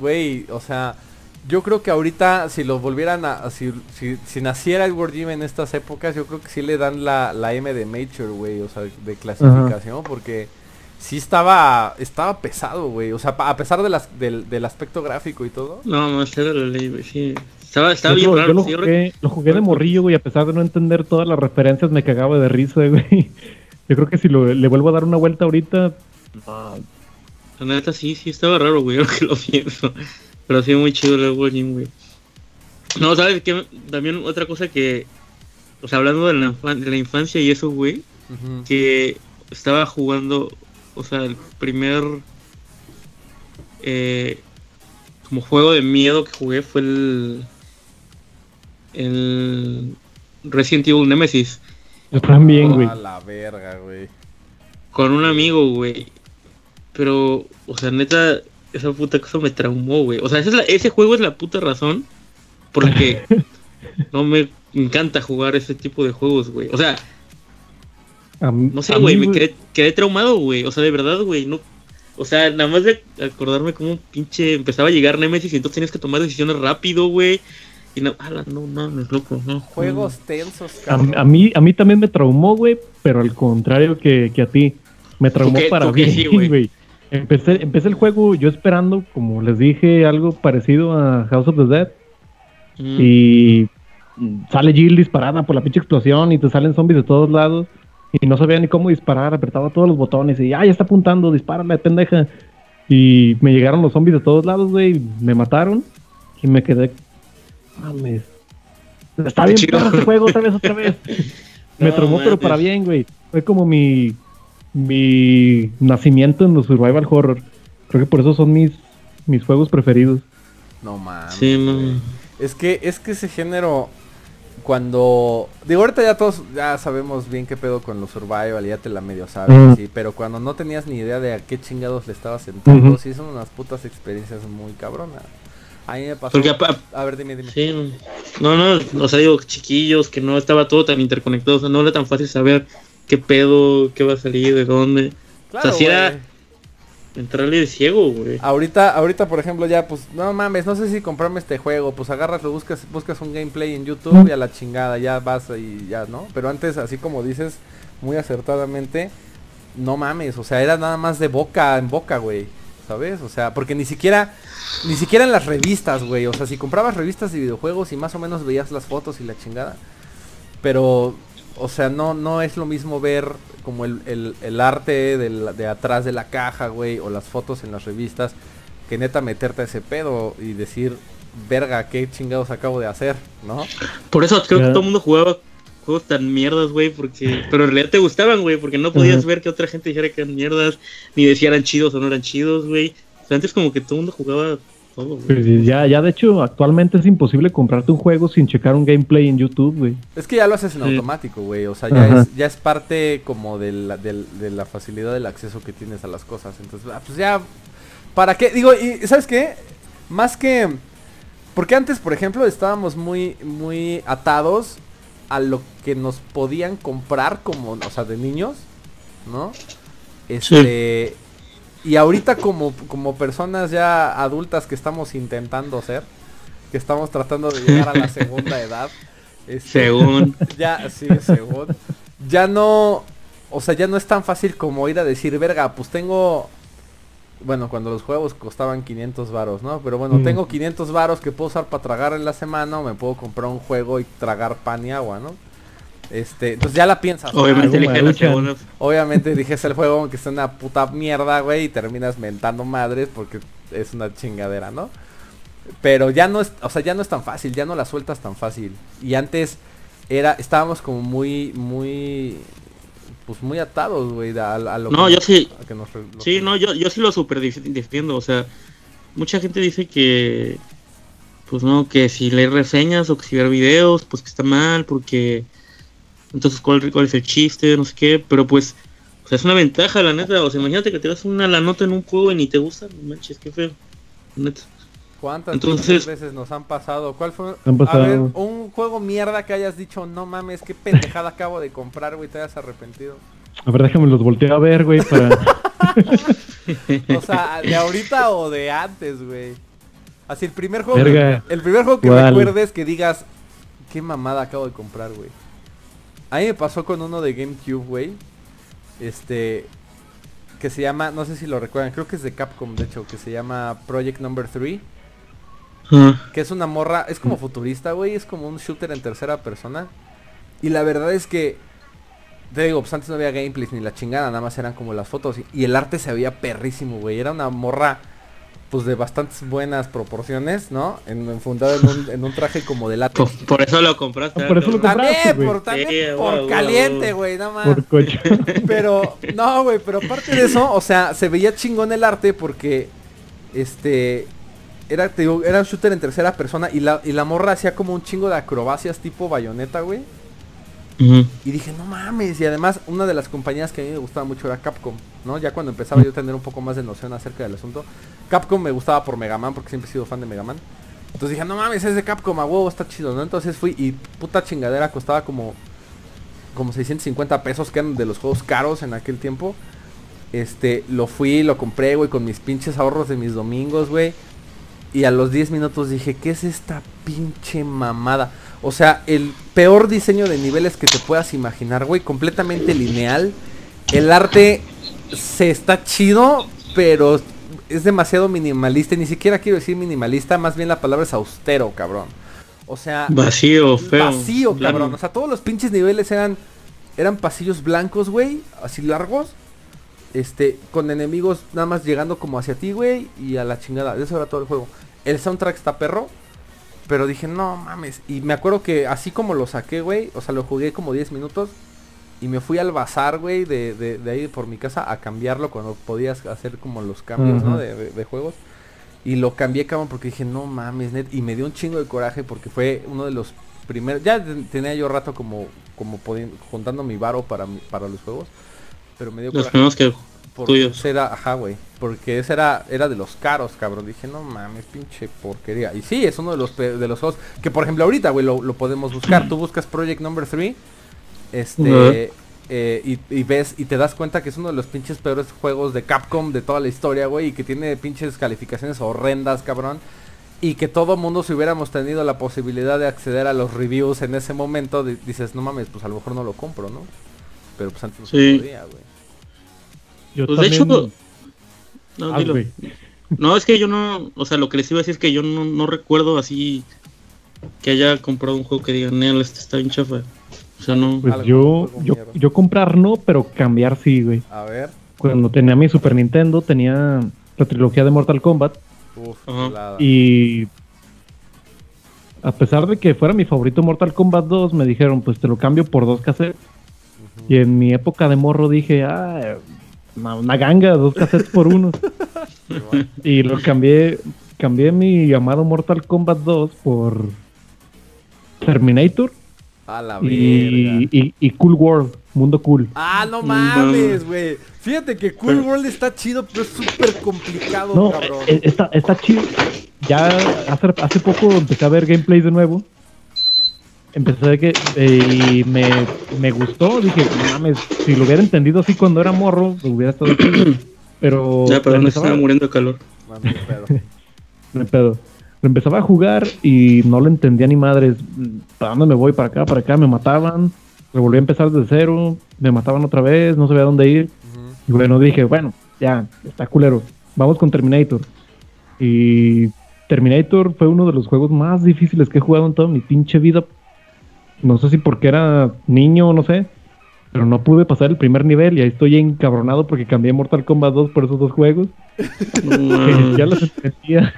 güey, o sea, yo creo que ahorita si lo volvieran a, si, si, si naciera el World Gym en estas épocas, yo creo que sí le dan la, la M de Mature, güey, o sea, de clasificación, porque sí estaba, estaba pesado, güey, o sea, pa- a pesar de las, del, del aspecto gráfico y todo. No, mames, era la ley, güey. Sí. Estaba, estaba Yo, bien lo- raro. yo lo jugué, lo jugué de morrillo, güey, a pesar de no entender todas las referencias, me cagaba de risa, güey. Yo creo que si lo- le vuelvo a dar una vuelta ahorita, no, La neta sí, sí, estaba raro, güey, ahora que lo pienso. Pero sí, muy chido el Wargame, güey. No, ¿sabes qué? También otra cosa que... O sea, hablando de la, infan- de la infancia y eso, güey. Que estaba jugando... O sea, el primer... eh, como juego de miedo que jugué fue el... El... Resident Evil Nemesis. yo también, güey. A la verga, güey. con un amigo, güey. Pero, o sea, neta, esa puta cosa me traumó, güey. O sea, esa es la- ese juego es la puta razón por la que no me encanta jugar ese tipo de juegos, güey. O sea, no sé, güey, me quedé, quedé traumado, güey. O sea, de verdad, güey, no... O sea, nada más de acordarme cómo pinche empezaba a llegar Nemesis y entonces tenías que tomar decisiones rápido, güey. Y no, ala, no, no, no es loco, no. Juegos tensos, A, cabrón. a mí, a mí también me traumó, güey, pero al contrario que, que a ti. Me traumó qué- para qué bien, sí, güey? güey. Empecé, empecé el juego yo esperando, como les dije, algo parecido a House of the Dead. Mm. Y sale Jill disparada por la pinche explosión y te salen zombies de todos lados. Y no sabía ni cómo disparar, apretaba todos los botones y ¡ay, ya está apuntando! ¡Dispárale, pendeja! Y me llegaron los zombies de todos lados, güey, me mataron y me quedé... Mames. Está bien perro este juego, otra vez, otra vez. me No traumó, pero para bien, güey. Fue como mi, mi nacimiento en los survival horror. Creo que por eso son mis, mis juegos preferidos. No mames. Sí, no. Es que, es que ese género, cuando... Digo, ahorita ya todos ya sabemos bien qué pedo con los survival, ya te la medio sabes, sí, pero cuando no tenías ni idea de a qué chingados le estabas entrando, Ujú. sí son unas putas experiencias muy cabronas. A mí me pasó... Porque A ver, dime, dime. Sí, no, no, o sea, digo, chiquillos, que no estaba todo tan interconectado, o sea, no era tan fácil saber qué pedo, qué va a salir, de dónde. Claro, o sea, sí era-. Entrarle de ciego, güey. Ahorita, ahorita, por ejemplo, ya, pues, no mames, no sé si comprarme este juego, pues agarras, lo buscas, buscas un gameplay en YouTube y a la chingada, ya vas y ya, ¿no? Pero antes, así como dices, muy acertadamente, no mames, o sea, era nada más de boca en boca, güey, ¿sabes? O sea, porque ni siquiera, ni siquiera en las revistas, güey, o sea, si comprabas revistas de videojuegos y más o menos veías las fotos y la chingada, pero, o sea, no, no es lo mismo ver como el, el, el arte del- de atrás de la caja, güey, o las fotos en las revistas, que neta meterte a ese pedo y decir, verga, qué chingados acabo de hacer, ¿no? Por eso creo que todo el mundo jugaba juegos tan mierdas, güey, porque... Pero en realidad te gustaban, güey, porque no podías ver que otra gente dijera que eran mierdas, ni decía eran chidos o no eran chidos, güey. O sea, antes como que todo el mundo jugaba todo, güey. Pues ya, ya de hecho, actualmente es imposible comprarte un juego sin checar un gameplay en YouTube, güey. Es que ya lo haces en Sí. automático, güey. O sea, ya es, ya es parte como de la, del- de la facilidad del acceso que tienes a las cosas. Entonces, ah, pues ya. ¿Para qué? Digo, y ¿sabes qué? Más que. Porque antes, por ejemplo, estábamos muy, muy atados a lo que nos podían comprar como, o sea, de niños, ¿no? Este. Y ahorita como, como personas ya adultas que estamos intentando ser, que estamos tratando de llegar a la segunda edad. este, Según... ya, sí, según. Ya no. O sea, ya no es tan fácil como ir a decir, verga, pues tengo. Bueno, cuando los juegos costaban 500 varos, ¿no? Pero bueno, Mm. tengo 500 varos que puedo usar para tragar en la semana o me puedo comprar un juego y tragar pan y agua, ¿no? Este, entonces ya la piensas. Obviamente Ah, maruchan. segunda. Obviamente eliges el juego aunque sea una puta mierda, güey, y terminas mentando madres porque es una chingadera, ¿no? Pero ya no es, o sea, ya no es tan fácil, ya no la sueltas tan fácil. Y antes era, estábamos como muy, muy, pues muy atados, güey, a, a lo No, que, yo sí. que nos Sí, que- no, yo, yo sí lo super defiendo. O sea, mucha gente dice que, pues no, que si leer reseñas o que si ver videos, pues que está mal, porque entonces cuál, cuál es el chiste, no sé qué, pero pues, o sea, es una ventaja, la neta. O sea, imagínate que te das una la nota en un juego y ni te gusta, no manches, qué feo. Neta. ¿Cuántas Entonces- veces nos han pasado? ¿Cuál fue? Han A ver, un juego mierda que hayas dicho, no mames, qué pendejada acabo de comprar, güey, te hayas arrepentido. A ver, déjame los volteo a ver, güey, para... O sea, de ahorita o de antes, güey. Así el primer juego. Verga. El primer juego que ¿Cuál? recuerdes que digas, qué mamada acabo de comprar, güey. A mí me pasó con uno de GameCube, güey. Este. Que se llama, no sé si lo recuerdan, creo que es de Capcom, de hecho, que se llama Project Number 3. Que es una morra, es como futurista, güey, es como un shooter en tercera persona. Y la verdad es que, te digo, pues antes no había gameplays ni la chingada, nada más eran como las fotos. Y, y el arte se veía perrísimo, güey. Era una morra, pues de bastantes buenas proporciones, ¿no? En, enfundada en un, en un traje como de látex. Por, por eso lo compraste. Por eso lo cabrón. compraste. También, por, también Sí, por güey, güey, caliente, güey. güey, nada más. por coche. Pero, no, güey, pero aparte de eso, o sea, se veía chingón el arte porque, este, era, te digo, era un shooter en tercera persona y la, y la morra hacía como un chingo de acrobacias tipo bayoneta, güey. Y dije, no mames, y además una de las compañías que a mí me gustaba mucho era Capcom, ¿no? Ya cuando empezaba yo a tener un poco más de noción acerca del asunto. Capcom me gustaba por Mega Man, porque siempre he sido fan de Mega Man. Entonces dije, no mames, es de Capcom, a huevo, está chido, ¿no? Entonces fui y puta chingadera costaba como como 650 pesos, que eran de los juegos caros en aquel tiempo. Este, lo fui, lo compré, güey, con mis pinches ahorros de mis domingos, güey. Y a los 10 minutos dije, ¿qué es esta pinche mamada? O sea, el peor diseño de niveles que te puedas imaginar, güey, completamente lineal. El arte se está chido, pero es demasiado minimalista. y Ni siquiera quiero decir minimalista, más bien la palabra es austero, cabrón. O sea, Vacío, feo. vacío, cabrón. O sea, todos los pinches niveles eran eran pasillos blancos, güey, así largos. Este, con enemigos nada más llegando como hacia ti, güey, y a la chingada. Eso era todo el juego. El soundtrack está perro, pero dije, "No mames." Y me acuerdo que así como lo saqué, güey, o sea, lo jugué como 10 minutos y me fui al bazar, güey, de, de, de ahí por mi casa a cambiarlo cuando podías hacer como los cambios, ¿no? De, de- de juegos. Y lo cambié, cabrón, porque dije, no mames, net. Y me dio un chingo de coraje porque fue uno de los primeros. Ya ten- tenía yo rato como, como juntando mi varo para, mi- para los juegos. Pero me dio Los primeros que Porque tuyos. era, ajá, güey. Porque ese era, era de los caros, cabrón. Dije, no mames, pinche porquería. Y sí, es uno de los, de los juegos que, por ejemplo, ahorita, güey, lo, lo podemos buscar. Tú buscas Project Number 3. Este. Eh, y, y ves y te das cuenta que es uno de los pinches peores juegos de Capcom de toda la historia, güey. Y que tiene pinches calificaciones horrendas, cabrón. Y que todo mundo si hubiéramos tenido la posibilidad de acceder a los reviews en ese momento, di- dices, no mames, pues a lo mejor no lo compro, ¿no? Pero pues antes no se Sí. podía, güey. Yo Pues de hecho, no, Ah, dilo. güey. No, es que yo no, o sea, lo que les iba a decir es que yo no, no recuerdo así que haya comprado un juego que diga, Nel, este está bien chafa. O sea, no. Pues yo, yo, yo comprar no, pero cambiar sí, güey. A ver. Cuando tenía mi Super Nintendo, tenía la trilogía de Mortal Kombat Uf, y a pesar de que fuera mi favorito Mortal Kombat 2, me dijeron, pues te lo cambio por dos cassettes. Y en mi época de morro dije, ah, una, ganga, dos cassettes por uno. y lo cambié, cambié mi llamado Mortal Kombat 2 por Terminator A la verga. y, y- y Cool World, Mundo Cool. Ah, no mames. mames, güey. Fíjate que Cool World está chido, pero es súper complicado, No, cabrón. eh, está, está chido. Ya hace, hace poco empecé a ver gameplay de nuevo. Empecé a ver que eh, y me, me gustó. Dije, mames, si lo hubiera entendido así cuando era morro, lo hubiera estado chido. Pero Ya, no empezaba- estaba muriendo de calor. No, ni pedo. no hay pedo. Lo empezaba a jugar y no lo entendía ni madres. ¿Para dónde me voy? ¿Para acá? ¿Para acá? Me mataban. Volví a empezar desde cero. Me mataban otra vez. No sabía dónde ir. Y bueno, dije, bueno, ya, está culero. Vamos con Terminator. Y Terminator fue uno de los juegos más difíciles que he jugado en toda mi pinche vida. No sé si porque era niño o no sé. Pero no pude pasar el primer nivel y ahí estoy encabronado porque cambié Mortal Kombat 2 por esos dos juegos. Que ya los entendía.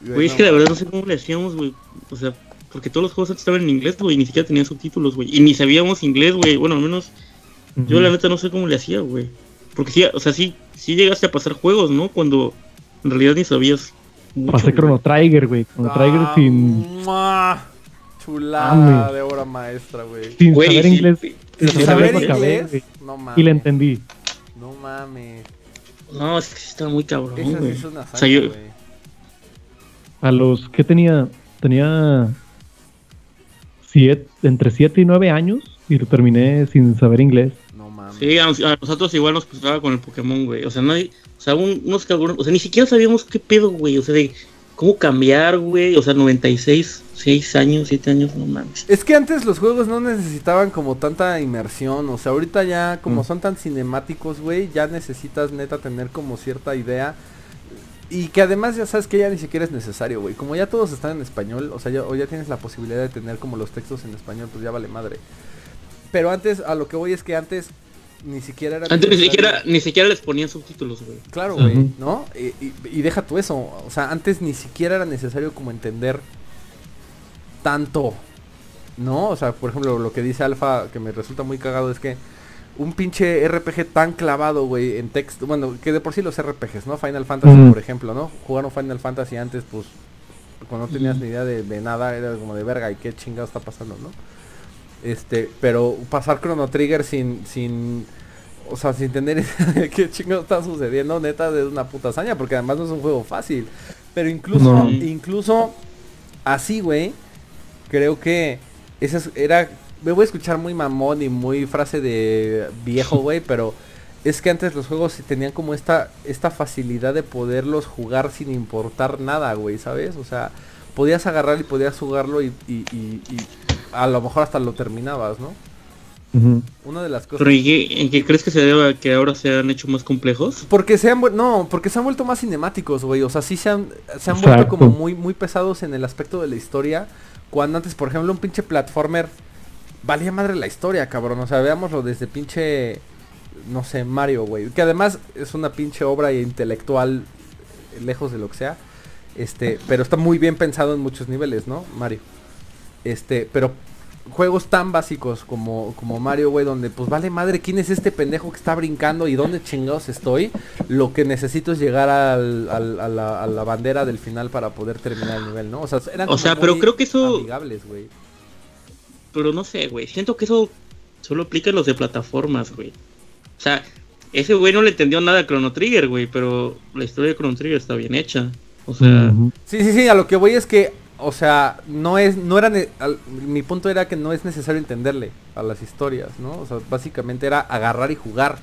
Güey, es que la verdad no sé cómo le hacíamos, güey. O sea, porque todos los juegos antes estaban en inglés, güey, y ni siquiera tenían subtítulos, güey. Y ni sabíamos inglés, güey. Bueno, al menos yo la neta no sé cómo le hacía, güey. Porque sí, o sea, sí, sí llegaste a pasar juegos, ¿no? Cuando en realidad ni sabías. mucho, Pasé. Chrono Trigger, güey. Chrono Trigger Ah, sin, ¡mua! Chulada Mame. de obra maestra, güey. sin Güey, saber inglés. sin Sin saber saber inglés, acabé, no mames. Y le entendí. No mames. No, es que está muy cabrón, güey. es una O sea, yo. A los que tenía, tenía siete, entre 7 y 9 años y lo terminé sin saber inglés. No mames. Sí, a, a nosotros igual nos pasaba con el Pokémon, güey. O sea, nadie, o sea, un- unos cabrones, o sea, ni siquiera sabíamos qué pedo, güey. O sea, de cómo cambiar, güey. O sea, 96, 6 años, 7 años, no mames. Es que antes los juegos no necesitaban como tanta inmersión, o sea, ahorita ya como Mm. son tan cinemáticos, güey, ya necesitas neta tener como cierta idea y que además ya sabes que ya ni siquiera es necesario, güey. Como ya todos están en español, o sea, ya, o ya tienes la posibilidad de tener como los textos en español, pues ya vale madre. Pero antes, a lo que voy es que antes ni siquiera era Antes ni siquiera, ni siquiera les ponían subtítulos, güey. Claro, güey. ¿no? Y, y- y deja tú eso. O sea, antes ni siquiera era necesario como entender tanto, ¿no? O sea, por ejemplo, lo que dice Alfa, que me resulta muy cagado, es que un pinche RPG tan clavado, güey, en texto, bueno, que de por sí los RPGs, ¿no? Final Fantasy, por ejemplo, ¿no? Jugaron Final Fantasy antes, pues, cuando no tenías ni idea de, de nada, era como de verga, ¿y qué chingado está pasando, no? Este, pero pasar Chrono Trigger sin, sin, o sea, sin tener idea de qué chingado está sucediendo, neta, es una puta hazaña, porque además no es un juego fácil. Pero incluso, No. incluso así, güey, creo que esa es- era, me voy a escuchar muy mamón y muy frase de viejo, güey, pero es que antes los juegos tenían como esta, esta facilidad de poderlos jugar sin importar nada, güey, ¿sabes? O sea, podías agarrar y podías jugarlo y, y- y- y a lo mejor hasta lo terminabas, ¿no? Una de las cosas... Pero ¿y qué- en qué crees que se deba que ahora se han hecho más complejos? Porque se han no, porque se han vuelto más cinemáticos, güey. O sea, sí se han, se han Exacto. vuelto como muy, muy pesados en el aspecto de la historia. Cuando antes, por ejemplo, un pinche platformer valía madre la historia, cabrón. O sea, veámoslo desde pinche, no sé, Mario, güey. Que además es una pinche obra intelectual, lejos de lo que sea. Este, pero está muy bien pensado en muchos niveles, ¿no? Mario. Este, pero juegos tan básicos como, como Mario, güey, donde pues vale madre quién es este pendejo que está brincando y dónde chingados estoy. Lo que necesito es llegar al, al- a, la, a la bandera del final para poder terminar el nivel, ¿no? O sea, eran O sea, pero muy creo que eso- amigables, güey. Pero no sé, güey. Siento que eso solo aplica en los de plataformas, güey. O sea, ese güey no le entendió nada a Chrono Trigger, güey. Pero la historia de Chrono Trigger está bien hecha. O sea. Sí, sí, sí, a lo que voy es que, o sea, no es, no era, al- mi punto era que no es necesario entenderle a las historias, ¿no? O sea, básicamente era agarrar y jugar.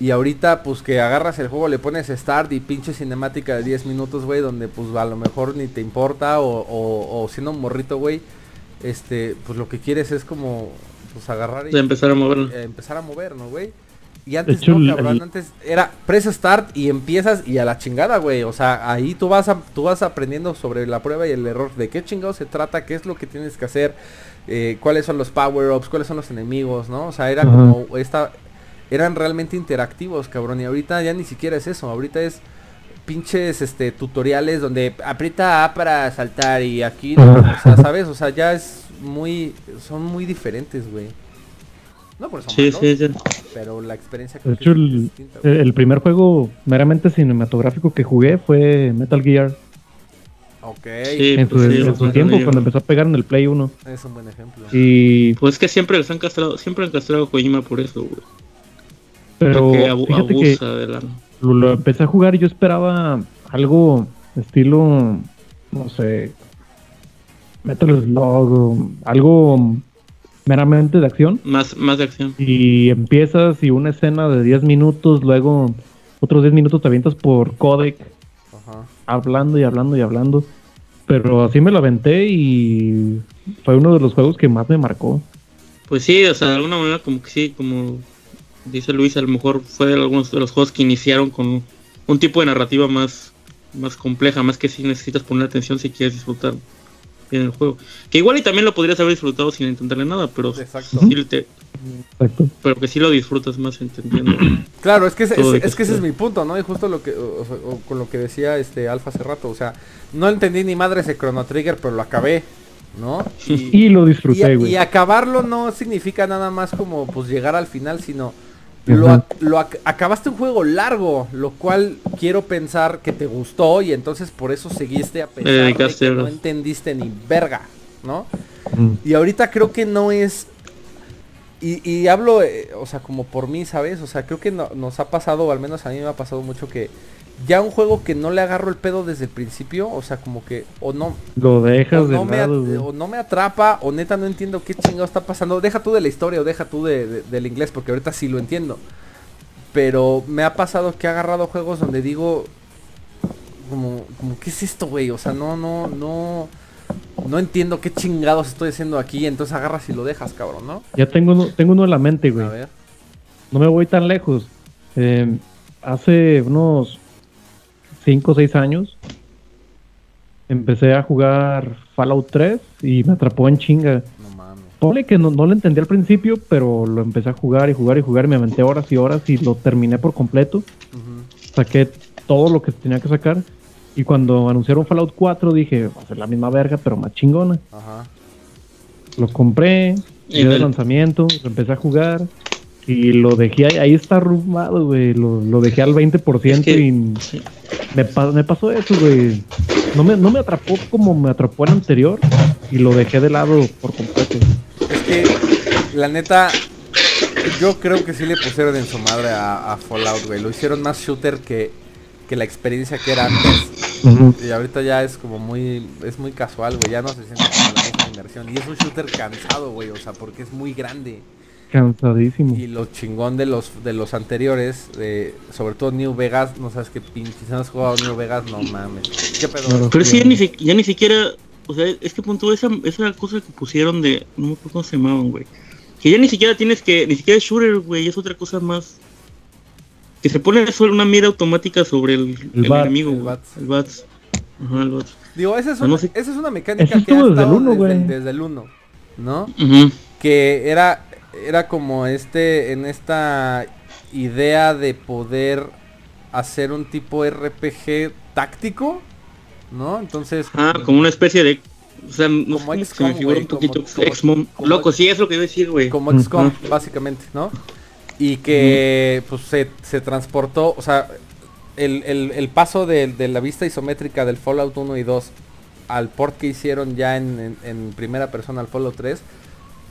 Y ahorita, pues que agarras el juego, le pones start y pinche cinemática de 10 minutos, güey, donde pues a lo mejor ni te importa o, o, o siendo un morrito, güey, este, pues lo que quieres es como, pues agarrar y de empezar a moverlo. eh, empezar a mover, ¿no, güey? Y antes hecho, no, cabrón, el- antes era press start y empiezas y a la chingada, güey. O sea, ahí tú vas a, tú vas aprendiendo sobre la prueba y el error, de qué chingado se trata, qué es lo que tienes que hacer, eh, cuáles son los power-ups, cuáles son los enemigos, ¿no? O sea, era como esta, eran realmente interactivos, cabrón. Y ahorita ya ni siquiera es eso, ahorita es pinches este tutoriales donde aprieta A para saltar y aquí, o sea, ¿sabes? O sea, ya es muy son muy diferentes, güey. No por eso Sí, malos, sí, sí. pero la experiencia De que hecho, es el, primer juego meramente cinematográfico que jugué fue Metal Gear. Ok, Sí, en su, pues sí, en los su Metal tiempo, cuando empezó a pegar en el Play 1. es un buen ejemplo. Y, Pues es que siempre les han castrado, siempre han castrado a Kojima por eso, güey. pero Porque abu- fíjate que de la... lo, lo empecé a jugar y yo esperaba algo estilo, no sé, Metal Slug, algo meramente de acción. Más, más de acción. Y empiezas y una escena de 10 minutos, luego otros 10 minutos te avientas por codec, Ajá. hablando y hablando y hablando. Pero así me lo aventé y fue uno de los juegos que más me marcó. Pues sí, o sea, de alguna manera como que sí, como dice Luis, a lo mejor fue de algunos de los juegos que iniciaron con un tipo de narrativa más, más compleja, más que si necesitas poner atención si quieres disfrutar bien el juego. Que igual y también lo podrías haber disfrutado sin entenderle nada, pero Exacto. sí te- Exacto. pero que sí lo disfrutas más entendiendo. Claro, es que, es, que es que ese es mi punto, ¿no? Y justo lo que, o- o- o con lo que decía este Alfa hace rato, o sea, no entendí ni madre ese Chrono Trigger, pero lo acabé, ¿no? Y lo disfruté, y, güey. y acabarlo no significa nada más como pues llegar al final, sino lo, lo ac- acabaste un juego largo, lo cual quiero pensar que te gustó y entonces por eso seguiste a pesar de dedicaste que no entendiste ni verga, ¿no? Mm. Y ahorita creo que no es. Y, y hablo, eh, o sea, como por mí, ¿sabes? O sea, creo que no- nos ha pasado, o al menos a mí me ha pasado mucho que ya un juego que no le agarro el pedo desde el principio, o sea, como que o no, Lo dejas o de no, lado, o no me atrapa, o neta no entiendo qué chingado está pasando. Deja tú de la historia o deja tú de, de- del inglés, porque ahorita sí lo entiendo. Pero me ha pasado que he agarrado juegos donde digo, como, como ¿qué es esto, güey? O sea, no, no, no, no entiendo qué chingados estoy haciendo aquí. Entonces agarras y lo dejas, cabrón, ¿no? Ya tengo uno, tengo uno en la mente, güey. A ver. No me voy tan lejos. Eh, hace unos 5 o 6 años empecé a jugar Fallout 3 y me atrapó en chinga. No mames. Ponle que no, no lo entendí al principio, pero lo empecé a jugar y jugar y jugar y me aventé horas y horas y lo terminé por completo. Saqué todo lo que tenía que sacar. Y cuando anunciaron Fallout 4 dije, va a ser la misma verga, pero más chingona. Ajá. Lo compré, Y día de lanzamiento, lo empecé a jugar y lo dejé ahí, ahí está arrumado, güey. Lo, lo dejé al 20% Es que- y me, me pasó eso, güey. No me, no me atrapó como me atrapó el anterior y lo dejé de lado por completo. Es que, la neta, yo creo que sí le pusieron en su madre a, a Fallout, güey. Lo hicieron más shooter que, que la experiencia que era antes. Y ahorita ya es como muy, es muy casual, güey. Ya no se siente como la misma inmersión. Y es un shooter cansado, güey. O sea, porque es muy grande. Cansadísimo. Y lo chingón de los de los anteriores, sobre todo New Vegas, no sabes qué pinche. Si no has jugado New Vegas, no mames. ¿Qué pedo? Claro. Pero sí, ya ni, si- ya ni siquiera, o sea, es que punto esa, esa cosa que pusieron de, no me acuerdo cómo se llamaban, güey. Que ya ni siquiera tienes que, ni siquiera es shooter, güey, es otra cosa más. Que se pone solo una mira automática sobre el, El el bat, enemigo, el güey. bats. El bats. Ajá, el bats. Digo, esa es, No una, sé. esa es una mecánica que ha desde el estado uno, desde, güey. desde el 1, ¿no? Ujú. que era era como este en esta idea de poder hacer un tipo RPG táctico, ¿no? Entonces, Ah, como una especie de. O sea, no Como sé, XCOM, se me figura güey, un poquito. XCOM. Loco, sí, es lo que iba a decir, güey. como XCOM, básicamente, ¿no? Y que pues se, se transportó, o sea, el, el- el paso de, de la vista isométrica del Fallout 1 y 2 al port que hicieron ya en, en- en primera persona al Fallout 3,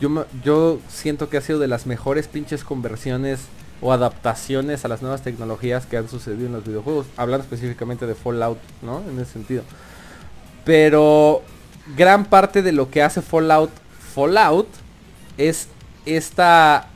yo, yo siento que ha sido de las mejores pinches conversiones o adaptaciones a las nuevas tecnologías que han sucedido en los videojuegos, hablando específicamente de Fallout, ¿no? En ese sentido. Pero gran parte de lo que hace Fallout Fallout es esta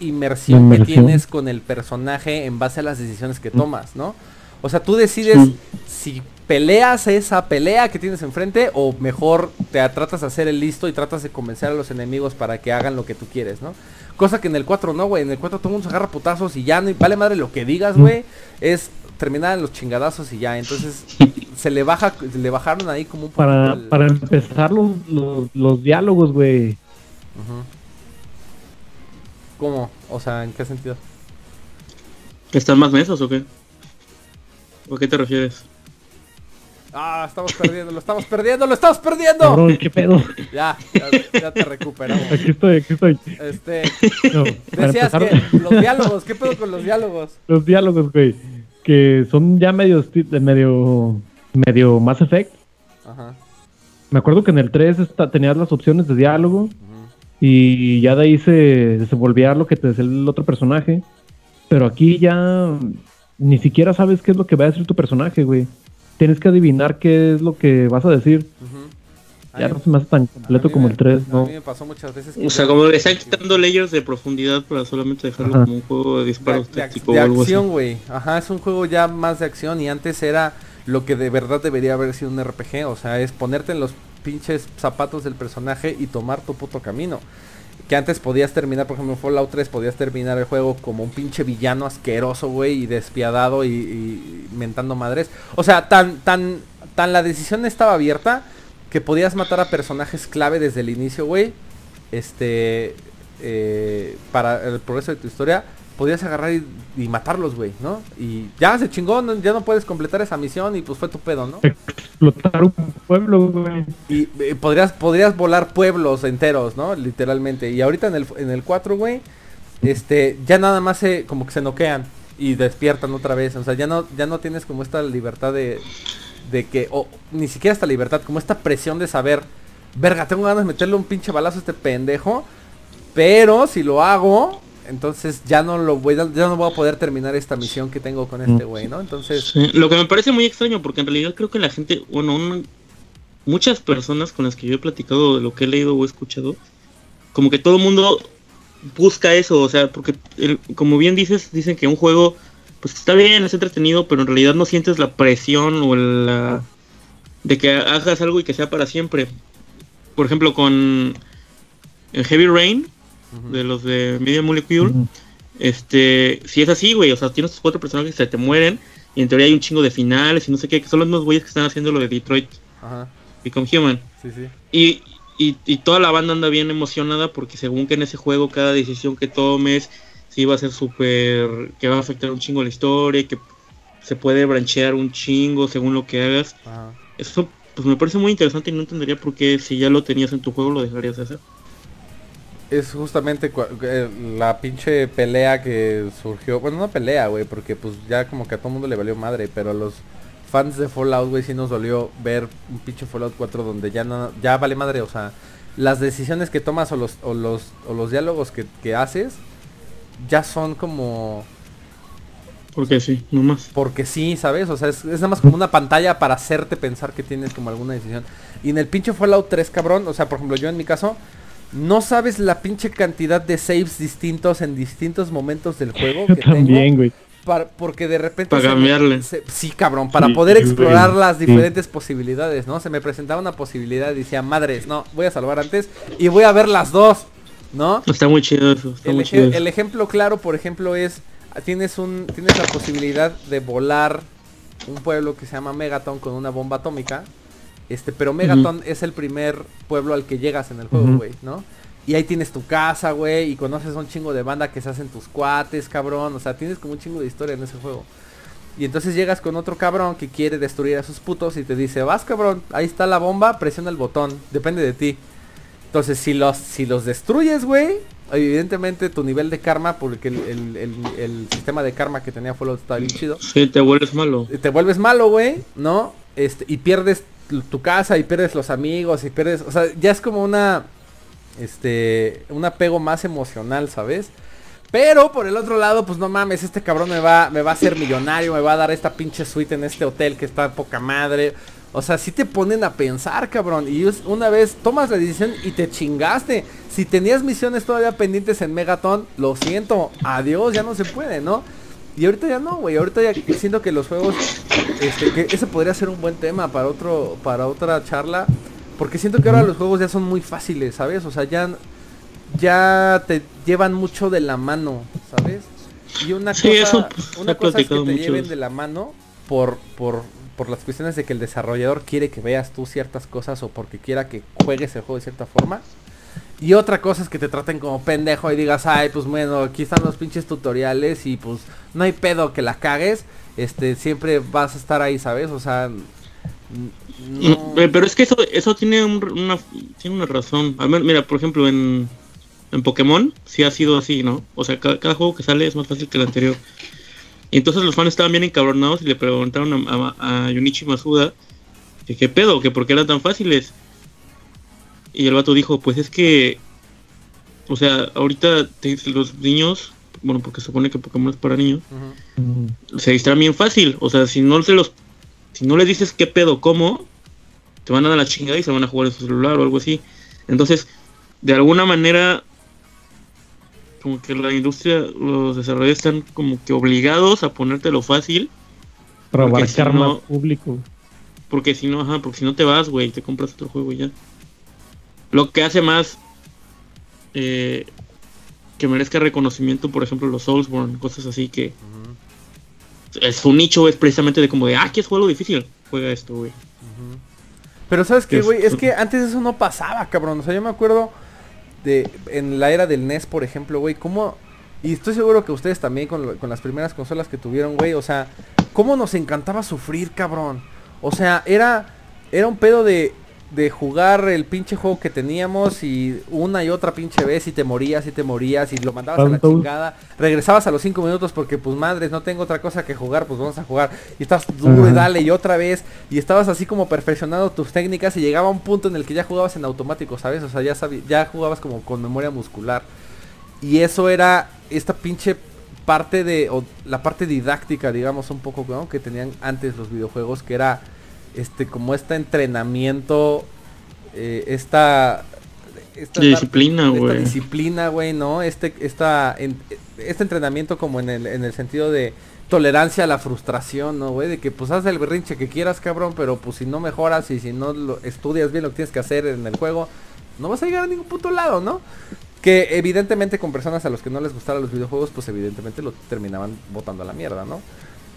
inmersión, que tienes con el personaje en base a las decisiones que tomas, ¿no? O sea, tú decides Sí. si peleas esa pelea que tienes enfrente o mejor te tratas de hacer el listo y tratas de convencer a los enemigos para que hagan lo que tú quieres, ¿no? Cosa que en el 4 no, güey. En el 4 todo el mundo se agarra putazos y ya no y vale madre lo que digas, güey. Es terminar en los chingadazos y ya. Entonces se le baja, se le bajaron ahí como un poquito Para, el- para empezar los, los, los diálogos, güey. ¿Cómo? O sea, ¿en qué sentido? ¿Están más mesos o qué? ¿O a qué te refieres? Ah, estamos perdiendo, lo estamos perdiendo, lo estamos perdiendo. Cabrón, qué pedo. Ya, ya, ya te recuperamos. Aquí estoy, aquí estoy. Este, No, decías empezar, que los diálogos, ¿qué pedo con los diálogos? los diálogos, güey, que son ya medio, medio, medio Mass Effect. Ajá. Me acuerdo que en el 3 esta- tenías las opciones de diálogo y ya de ahí se desenvolvía lo que te decía el otro personaje. Pero aquí ya ni siquiera sabes qué es lo que va a decir tu personaje, güey. Tienes que adivinar qué es lo que vas a decir. A Ya mí- no se me hace tan a completo como me- el 3, A ¿no? mí me pasó muchas veces. que O sea, como le están quitando layers de profundidad para solamente dejarlo Ajá. como un juego de de, disparos de táctico de o algo acción, güey. Ajá, es un juego ya más de acción y antes era lo que de verdad debería haber sido un RPG. O sea, es ponerte en los pinches zapatos del personaje y tomar tu puto camino. Que antes podías terminar, por ejemplo, en Fallout 3 podías terminar el juego como un pinche villano asqueroso, güey, y despiadado y, mentando madres. O sea, tan, tan, tan la decisión estaba abierta que podías matar a personajes clave desde el inicio, güey. Este, eh, para el progreso de tu historia, podías agarrar y, y matarlos, güey, ¿no? Y ya se chingó, no- ya no puedes completar esa misión y pues fue tu pedo, ¿no? Explotar un pueblo, güey. Y eh, podrías, podrías volar pueblos enteros, ¿no? Literalmente. Y ahorita en el, en el 4, güey, este, ya nada más se, como que se noquean y despiertan otra vez. O sea, ya no, ya no tienes como esta libertad de, de que, o ni siquiera esta libertad, como esta presión de saber, verga, tengo ganas de meterle un pinche balazo a este pendejo, pero si lo hago, entonces ya no lo voy, a- ya no voy a poder terminar esta misión que tengo con este güey, ¿no? Entonces, Sí, Lo que me parece muy extraño, porque en realidad creo que la gente, bueno, un- muchas personas con las que yo he platicado de lo que he leído o he escuchado, como que todo el mundo busca eso, o sea, porque el- como bien dices, dicen que un juego, pues está bien, es entretenido, pero en realidad no sientes la presión o la de que hagas algo y que sea para siempre. Por ejemplo, con el Heavy Rain, de los de Media Molecule, este, si es así, güey, o sea, tienes tus cuatro personajes que se te mueren y en teoría hay un chingo de finales y no sé qué, que son los mismos güeyes que están haciendo lo de Detroit ajá, Become Human. sí, sí. Y, y, y toda la banda anda bien emocionada porque según que en ese juego cada decisión que tomes sí va a ser súper, que va a afectar un chingo la historia, que se puede branchear un chingo según lo que hagas. Ajá. Eso pues me parece muy interesante y no entendería por qué si ya lo tenías en tu juego lo dejarías de hacer. Es justamente eh, la pinche pelea que surgió. Bueno, no pelea, güey, porque pues ya como que a todo mundo le valió madre, pero a los fans de Fallout, güey, sí nos dolió ver un pinche Fallout 4 donde ya no ya vale madre, o sea, las decisiones que tomas o los o los o los diálogos que, que haces ya son como Porque sí, nomás. porque sí, ¿sabes? O sea, es, es nada más como una pantalla para hacerte pensar que tienes como alguna decisión. Y en el pinche Fallout 3, cabrón, o sea, por ejemplo, yo en mi caso, no sabes la pinche cantidad de saves distintos en distintos momentos del juego Yo que tengo. también, güey. para- porque de repente... Para cambiarle. se- sí, cabrón, para Sí, poder explorar las Sí. diferentes posibilidades, ¿no? Se me presentaba una posibilidad y decía, madres, no, voy a salvar antes y voy a ver las dos, ¿no? Está muy chido eso, está El, muy eje- chido. eso. el ejemplo claro, por ejemplo, es tienes un tienes la posibilidad de volar un pueblo que se llama Megaton con una bomba atómica. Este, pero Megaton es el primer pueblo al que llegas en el juego, güey, ¿no? Y ahí tienes tu casa, güey, y conoces a un chingo de banda que se hacen tus cuates, cabrón. O sea, tienes como un chingo de historia en ese juego. Y entonces llegas con otro cabrón que quiere destruir a sus putos y te dice, vas cabrón, ahí está la bomba, presiona el botón, depende de ti. Entonces, si los, si los destruyes, güey, evidentemente tu nivel de karma, porque el, el- el- el sistema de karma que tenía Fallout está bien chido, Sí, te vuelves malo. te vuelves malo, güey, ¿no? Este, y pierdes tu, casa y pierdes los amigos y pierdes, o sea, ya es como una, este, un apego más emocional, ¿sabes? Pero por el otro lado, pues no mames, este cabrón me va, me va a hacer millonario, me va a dar esta pinche suite en este hotel que está poca madre. O sea, si te ponen a pensar, cabrón. Y una vez tomas la decisión y te chingaste. Si tenías misiones todavía pendientes en Megaton, lo siento, adiós, ya no se puede, ¿no? Y ahorita ya no, güey. Ahorita ya siento que los juegos, este, que ese podría ser un buen tema para otro, para otra charla, porque siento que ahora los juegos ya son muy fáciles, ¿sabes? O sea, ya, ya te llevan mucho de la mano, ¿sabes? Y una Sí, cosa, eso, pues, una cosa es que te mucho lleven de la mano por, por, por las cuestiones de que el desarrollador quiere que veas tú ciertas cosas o porque quiera que juegues el juego de cierta forma. Y otra cosa es que te traten como pendejo y digas, ay, pues bueno, aquí están los pinches tutoriales y pues no hay pedo que la cagues. este, siempre vas a estar ahí, ¿sabes? O sea, Mm, eh, Pero es que eso, eso tiene un- una, tiene una razón. A ver, mira, por ejemplo, en, en Pokémon sí ha sido así, ¿no? O sea, cada, cada juego que sale es más fácil que el anterior. Y entonces los fans estaban bien encabronados y le preguntaron a, a, a Yunichi Masuda que qué pedo, que por qué eran tan fáciles. Y el vato dijo, pues es que, o sea, ahorita te- los niños, bueno, porque se supone que Pokémon es para niños, se distraen bien fácil. O sea, si no se los, si no les dices qué pedo, cómo, te van a dar la chingada y se van a jugar en su celular o algo así. Entonces, de alguna manera, como que la industria, los desarrolladores están como que obligados a ponerte lo fácil, Para si abarcar no- más público. porque si no, ajá, porque si no te vas, güey, te compras otro juego y ya. Lo que hace más eh, que merezca reconocimiento, por ejemplo, los Soulsborne, cosas así que Ujú. es su nicho es precisamente de como de, ah, ¿quieres juego difícil? Juega esto, güey. Pero sabes qué, Es- güey, es que antes eso no pasaba, cabrón. O sea, yo me acuerdo de en la era del NES, por ejemplo, güey, cómo y estoy seguro que ustedes también con, con las primeras consolas que tuvieron, güey, o sea, cómo nos encantaba sufrir, cabrón. O sea, era era un pedo de de jugar el pinche juego que teníamos y una y otra pinche vez y te morías y te morías y lo mandabas a la chingada. Regresabas a los cinco minutos porque pues madres, no tengo otra cosa que jugar, pues vamos a jugar. Y estás duro y dale y otra vez y estabas así como perfeccionando tus técnicas y llegaba un punto en el que ya jugabas en automático, ¿sabes? O sea, ya ya jugabas como con memoria muscular. Y eso era esta pinche parte de o la parte didáctica, digamos un poco, ¿no? que tenían antes los videojuegos, que era este como este entrenamiento eh, esta esta disciplina, esta güey. disciplina, güey, ¿no? Este esta en- este entrenamiento como en el en el sentido de tolerancia a la frustración, ¿no, güey? De que pues haz el berrinche que quieras, cabrón, pero pues si no mejoras y si no lo estudias bien lo que tienes que hacer en el juego, no vas a llegar a ningún puto lado, ¿no? Que evidentemente con personas a los que no les gustaran los videojuegos, pues evidentemente lo terminaban botando a la mierda, ¿no?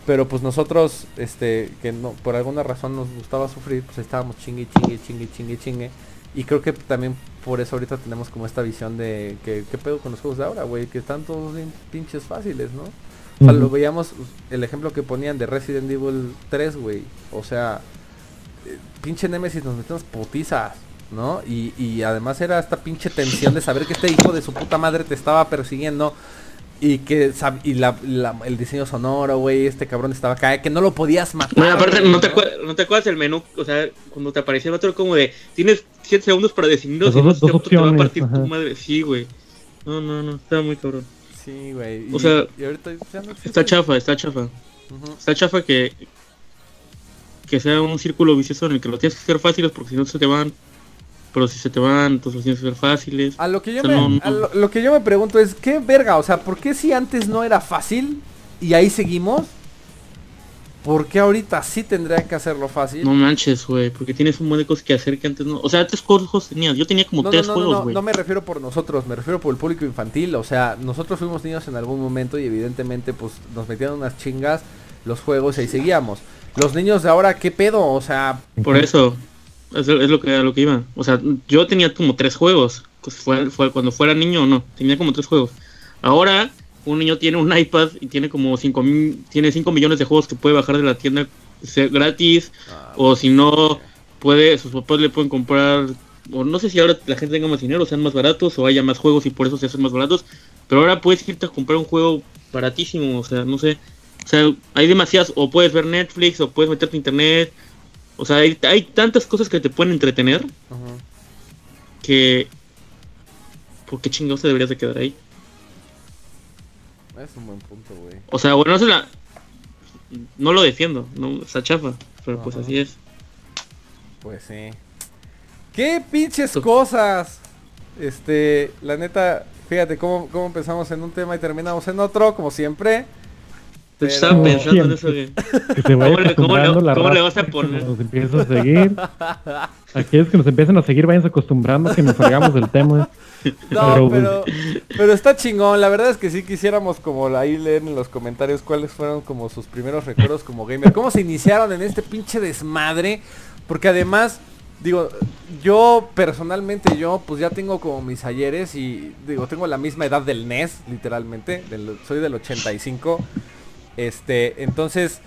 Pero pues nosotros, este, que no, por alguna razón nos gustaba sufrir, pues estábamos chingue, chingue, chingue, chingue, chingue. Y creo que también por eso ahorita tenemos como esta visión de que, ¿qué pedo con los juegos de ahora, güey? Que están todos bien pinches fáciles, ¿no? O sea, lo veíamos, el ejemplo que ponían de Resident Evil 3, güey. O sea, eh, pinche Nemesis nos metemos putizas, ¿no? Y, y además era esta pinche tensión de saber que este hijo de su puta madre te estaba persiguiendo. Y que sab- y la, la- el diseño sonoro, güey, este cabrón estaba acá, que no lo podías matar. No, aparte, güey, no te, acuer- no te acuerdas el menú, o sea, cuando te aparecía el otro como de, tienes 7 segundos para decidirlo, Dos- si no, dos te va a opciones, partir tu madre. Sí, güey. No, no, no, está muy cabrón. Sí, güey. O y- sea, y ahorita ya no existe. Está chafa, está chafa. Está chafa que que sea un círculo vicioso en el que lo tienes que hacer fáciles porque si no se te van. Pero si se te van, entonces los tienes que hacer fáciles. A lo que yo O sea, me, no, no. a lo, lo que yo me pregunto es, ¿qué verga? O sea, ¿por qué si antes no era fácil y ahí seguimos? ¿Por qué ahorita sí tendría que hacerlo fácil? No manches, güey, porque tienes un montón de cosas que hacer que antes no. O sea, antes ¿cuántos juegos tenías? Yo tenía como No, tres no, no, juegos, güey. no me refiero por nosotros, me refiero por el público infantil. O sea, nosotros fuimos niños en algún momento y evidentemente pues nos metían unas chingas los juegos y ahí seguíamos. Los niños de ahora, ¿qué pedo? O sea, Por eso, es, es lo que a lo que iba. O sea, yo tenía como tres juegos. pues, Fue, fue cuando fuera niño o no, tenía como tres juegos. Ahora, un niño tiene un iPad y tiene como 5 tiene 5 millones de juegos que puede bajar de la tienda ser gratis. ah, O si no, puede, sus papás le pueden comprar. O no sé si ahora la gente tenga más dinero, sean más baratos, o haya más juegos y por eso se hacen más baratos. Pero ahora puedes irte a comprar un juego baratísimo, o sea, no sé. O sea, hay demasiadas, o puedes ver Netflix, o puedes meterte a internet. O sea, hay, hay tantas cosas que te pueden entretener ujú. que... ¿Por qué chingados te deberías de quedar ahí? es un buen punto, güey. O sea, bueno, no se la... No lo defiendo, no, está chafa, pero pues Ajá. así es. Pues sí. ¿Qué pinches Tú- cosas? Este, la neta, fíjate cómo, cómo empezamos en un tema y terminamos en otro, como siempre. Yo Pero- estaba pensando en eso que... Que se vaya ¿Cómo le- cómo le- acostumbrando la cómo le raza vas a poner? Nos empieza a seguir. Aquellos que nos empiezan a seguir, vayan acostumbrando a que nos salgamos del tema. No, Pero- pero, pero está chingón. La verdad es que sí quisiéramos como ahí leer en los comentarios cuáles fueron como sus primeros recuerdos como gamer. Cómo se iniciaron en este pinche desmadre. Porque además, digo, yo personalmente, yo pues ya tengo como mis ayeres y digo, tengo la misma edad del NES, literalmente. del- soy del 85. Este, entonces,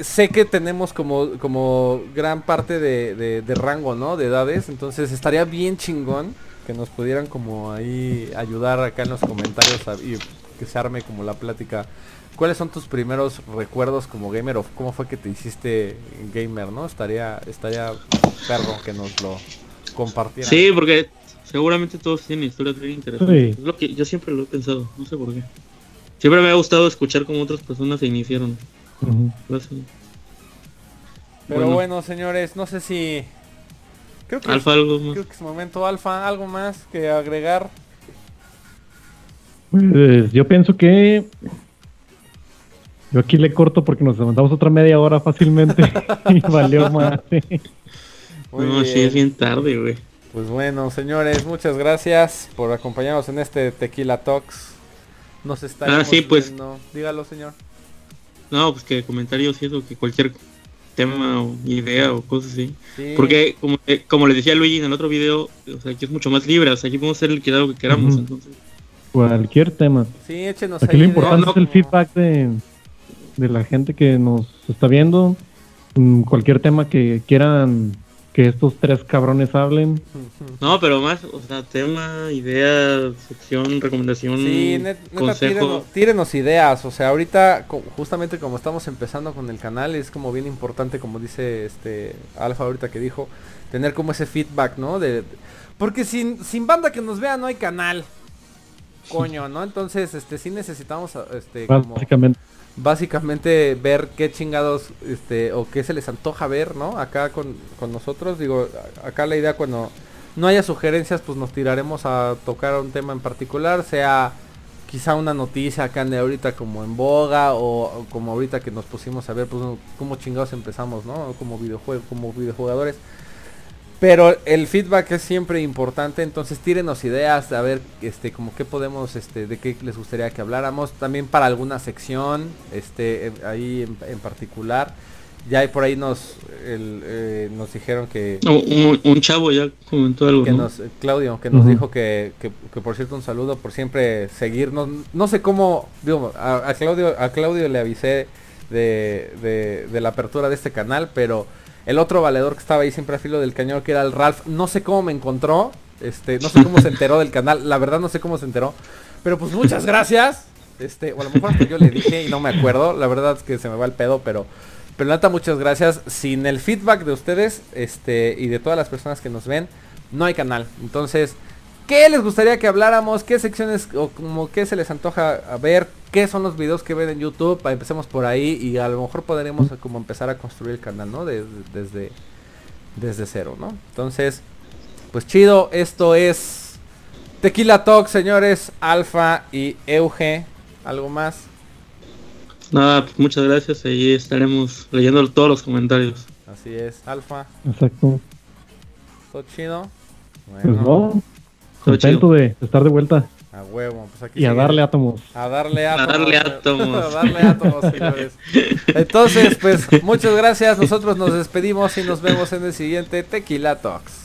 sé que tenemos como, como gran parte de, de, rango, ¿no? De edades. Entonces estaría bien chingón que nos pudieran como ahí ayudar acá en los comentarios y que se arme como la plática. ¿Cuáles son tus primeros recuerdos como gamer o cómo fue que te hiciste gamer, no? Estaría, estaría perro que nos lo compartieran. Sí, porque seguramente todos tienen historias muy interesantes. Es lo que yo siempre lo he pensado, no sé por qué. Siempre me ha gustado escuchar cómo otras personas se iniciaron. Pero bueno. señores, no sé si... Creo que, alfa, algo más. Creo que es momento alfa, algo más que agregar. Pues yo pienso que yo aquí le corto porque nos levantamos otra media hora fácilmente y valió más. no, sí, es bien tarde, güey. Pues bueno, señores, muchas gracias por acompañarnos en este Tequila Talks. Nos está ah, sí, pues. Dígalo, señor. No, pues que comentarios y eso, que cualquier tema o idea o cosas así. Porque como, como le decía Luigi en el otro video, o sea, aquí es mucho más libre, o sea, aquí podemos hacer el que queramos, entonces. Cualquier tema. Sí, échenos Aquí lo importante es el feedback de, de la gente que nos está viendo. Mm, cualquier tema que quieran que estos tres cabrones hablen. No, pero más, o sea, tema, idea, sección, recomendación, sí, consejo. Tírenos, ideas, o sea, ahorita justamente como estamos empezando con el canal es como bien importante, como dice este Alfa ahorita que dijo, tener como ese feedback, ¿no? De, porque sin, sin banda que nos vea no hay canal. Coño, ¿no? Entonces, este sí necesitamos este como básicamente ver qué chingados este o qué se les antoja ver, ¿no? Acá con, con nosotros, digo, acá la idea cuando no haya sugerencias, pues nos tiraremos a tocar un tema en particular, sea quizá una noticia acá en ahorita como en boga o, como ahorita que nos pusimos a ver pues cómo chingados empezamos, ¿no? Como videojuegos, como videojugadores. Pero el feedback es siempre importante, entonces tírenos ideas, a ver este como qué podemos este de qué les gustaría que habláramos, también para alguna sección, este eh, ahí en, particular. Ya por ahí nos eh, nos dijeron que un, chavo ya comentó algo, que nos eh, Claudio que nos dijo que, que, por cierto un saludo por siempre seguirnos. No sé cómo digo a, Claudio a Claudio le avisé de, de, de la apertura de este canal, pero el otro valedor que estaba ahí siempre a filo del cañón, que era el Ralph, no sé cómo me encontró. Este, no sé cómo se enteró del canal. La verdad no sé cómo se enteró. Pero pues muchas gracias. Este, o a lo mejor yo le dije y no me acuerdo. La verdad es que se me va el pedo, pero. Pero neta, muchas gracias. Sin el feedback de ustedes, este, y de todas las personas que nos ven, no hay canal. Entonces, ¿qué les gustaría que habláramos? ¿Qué secciones o como qué se les antoja a ver? qué son los videos que ven en YouTube, empecemos por ahí y a lo mejor podremos como empezar a construir el canal, ¿no? desde, desde cero, ¿no? Entonces, pues chido, esto es Tequila Talk, señores, Alfa y Euge, ¿algo más? Nada, pues muchas gracias, ahí estaremos leyendo todos los comentarios. Así es, Alfa. Exacto. ¿Todo chido? Bueno. Pues contento de estar de vuelta. A huevo, pues aquí Y a darle átomos. A darle átomos. A darle átomos. a darle átomos, señores. Entonces, pues, muchas gracias. Nosotros nos despedimos y nos vemos en el siguiente Tequila Talks.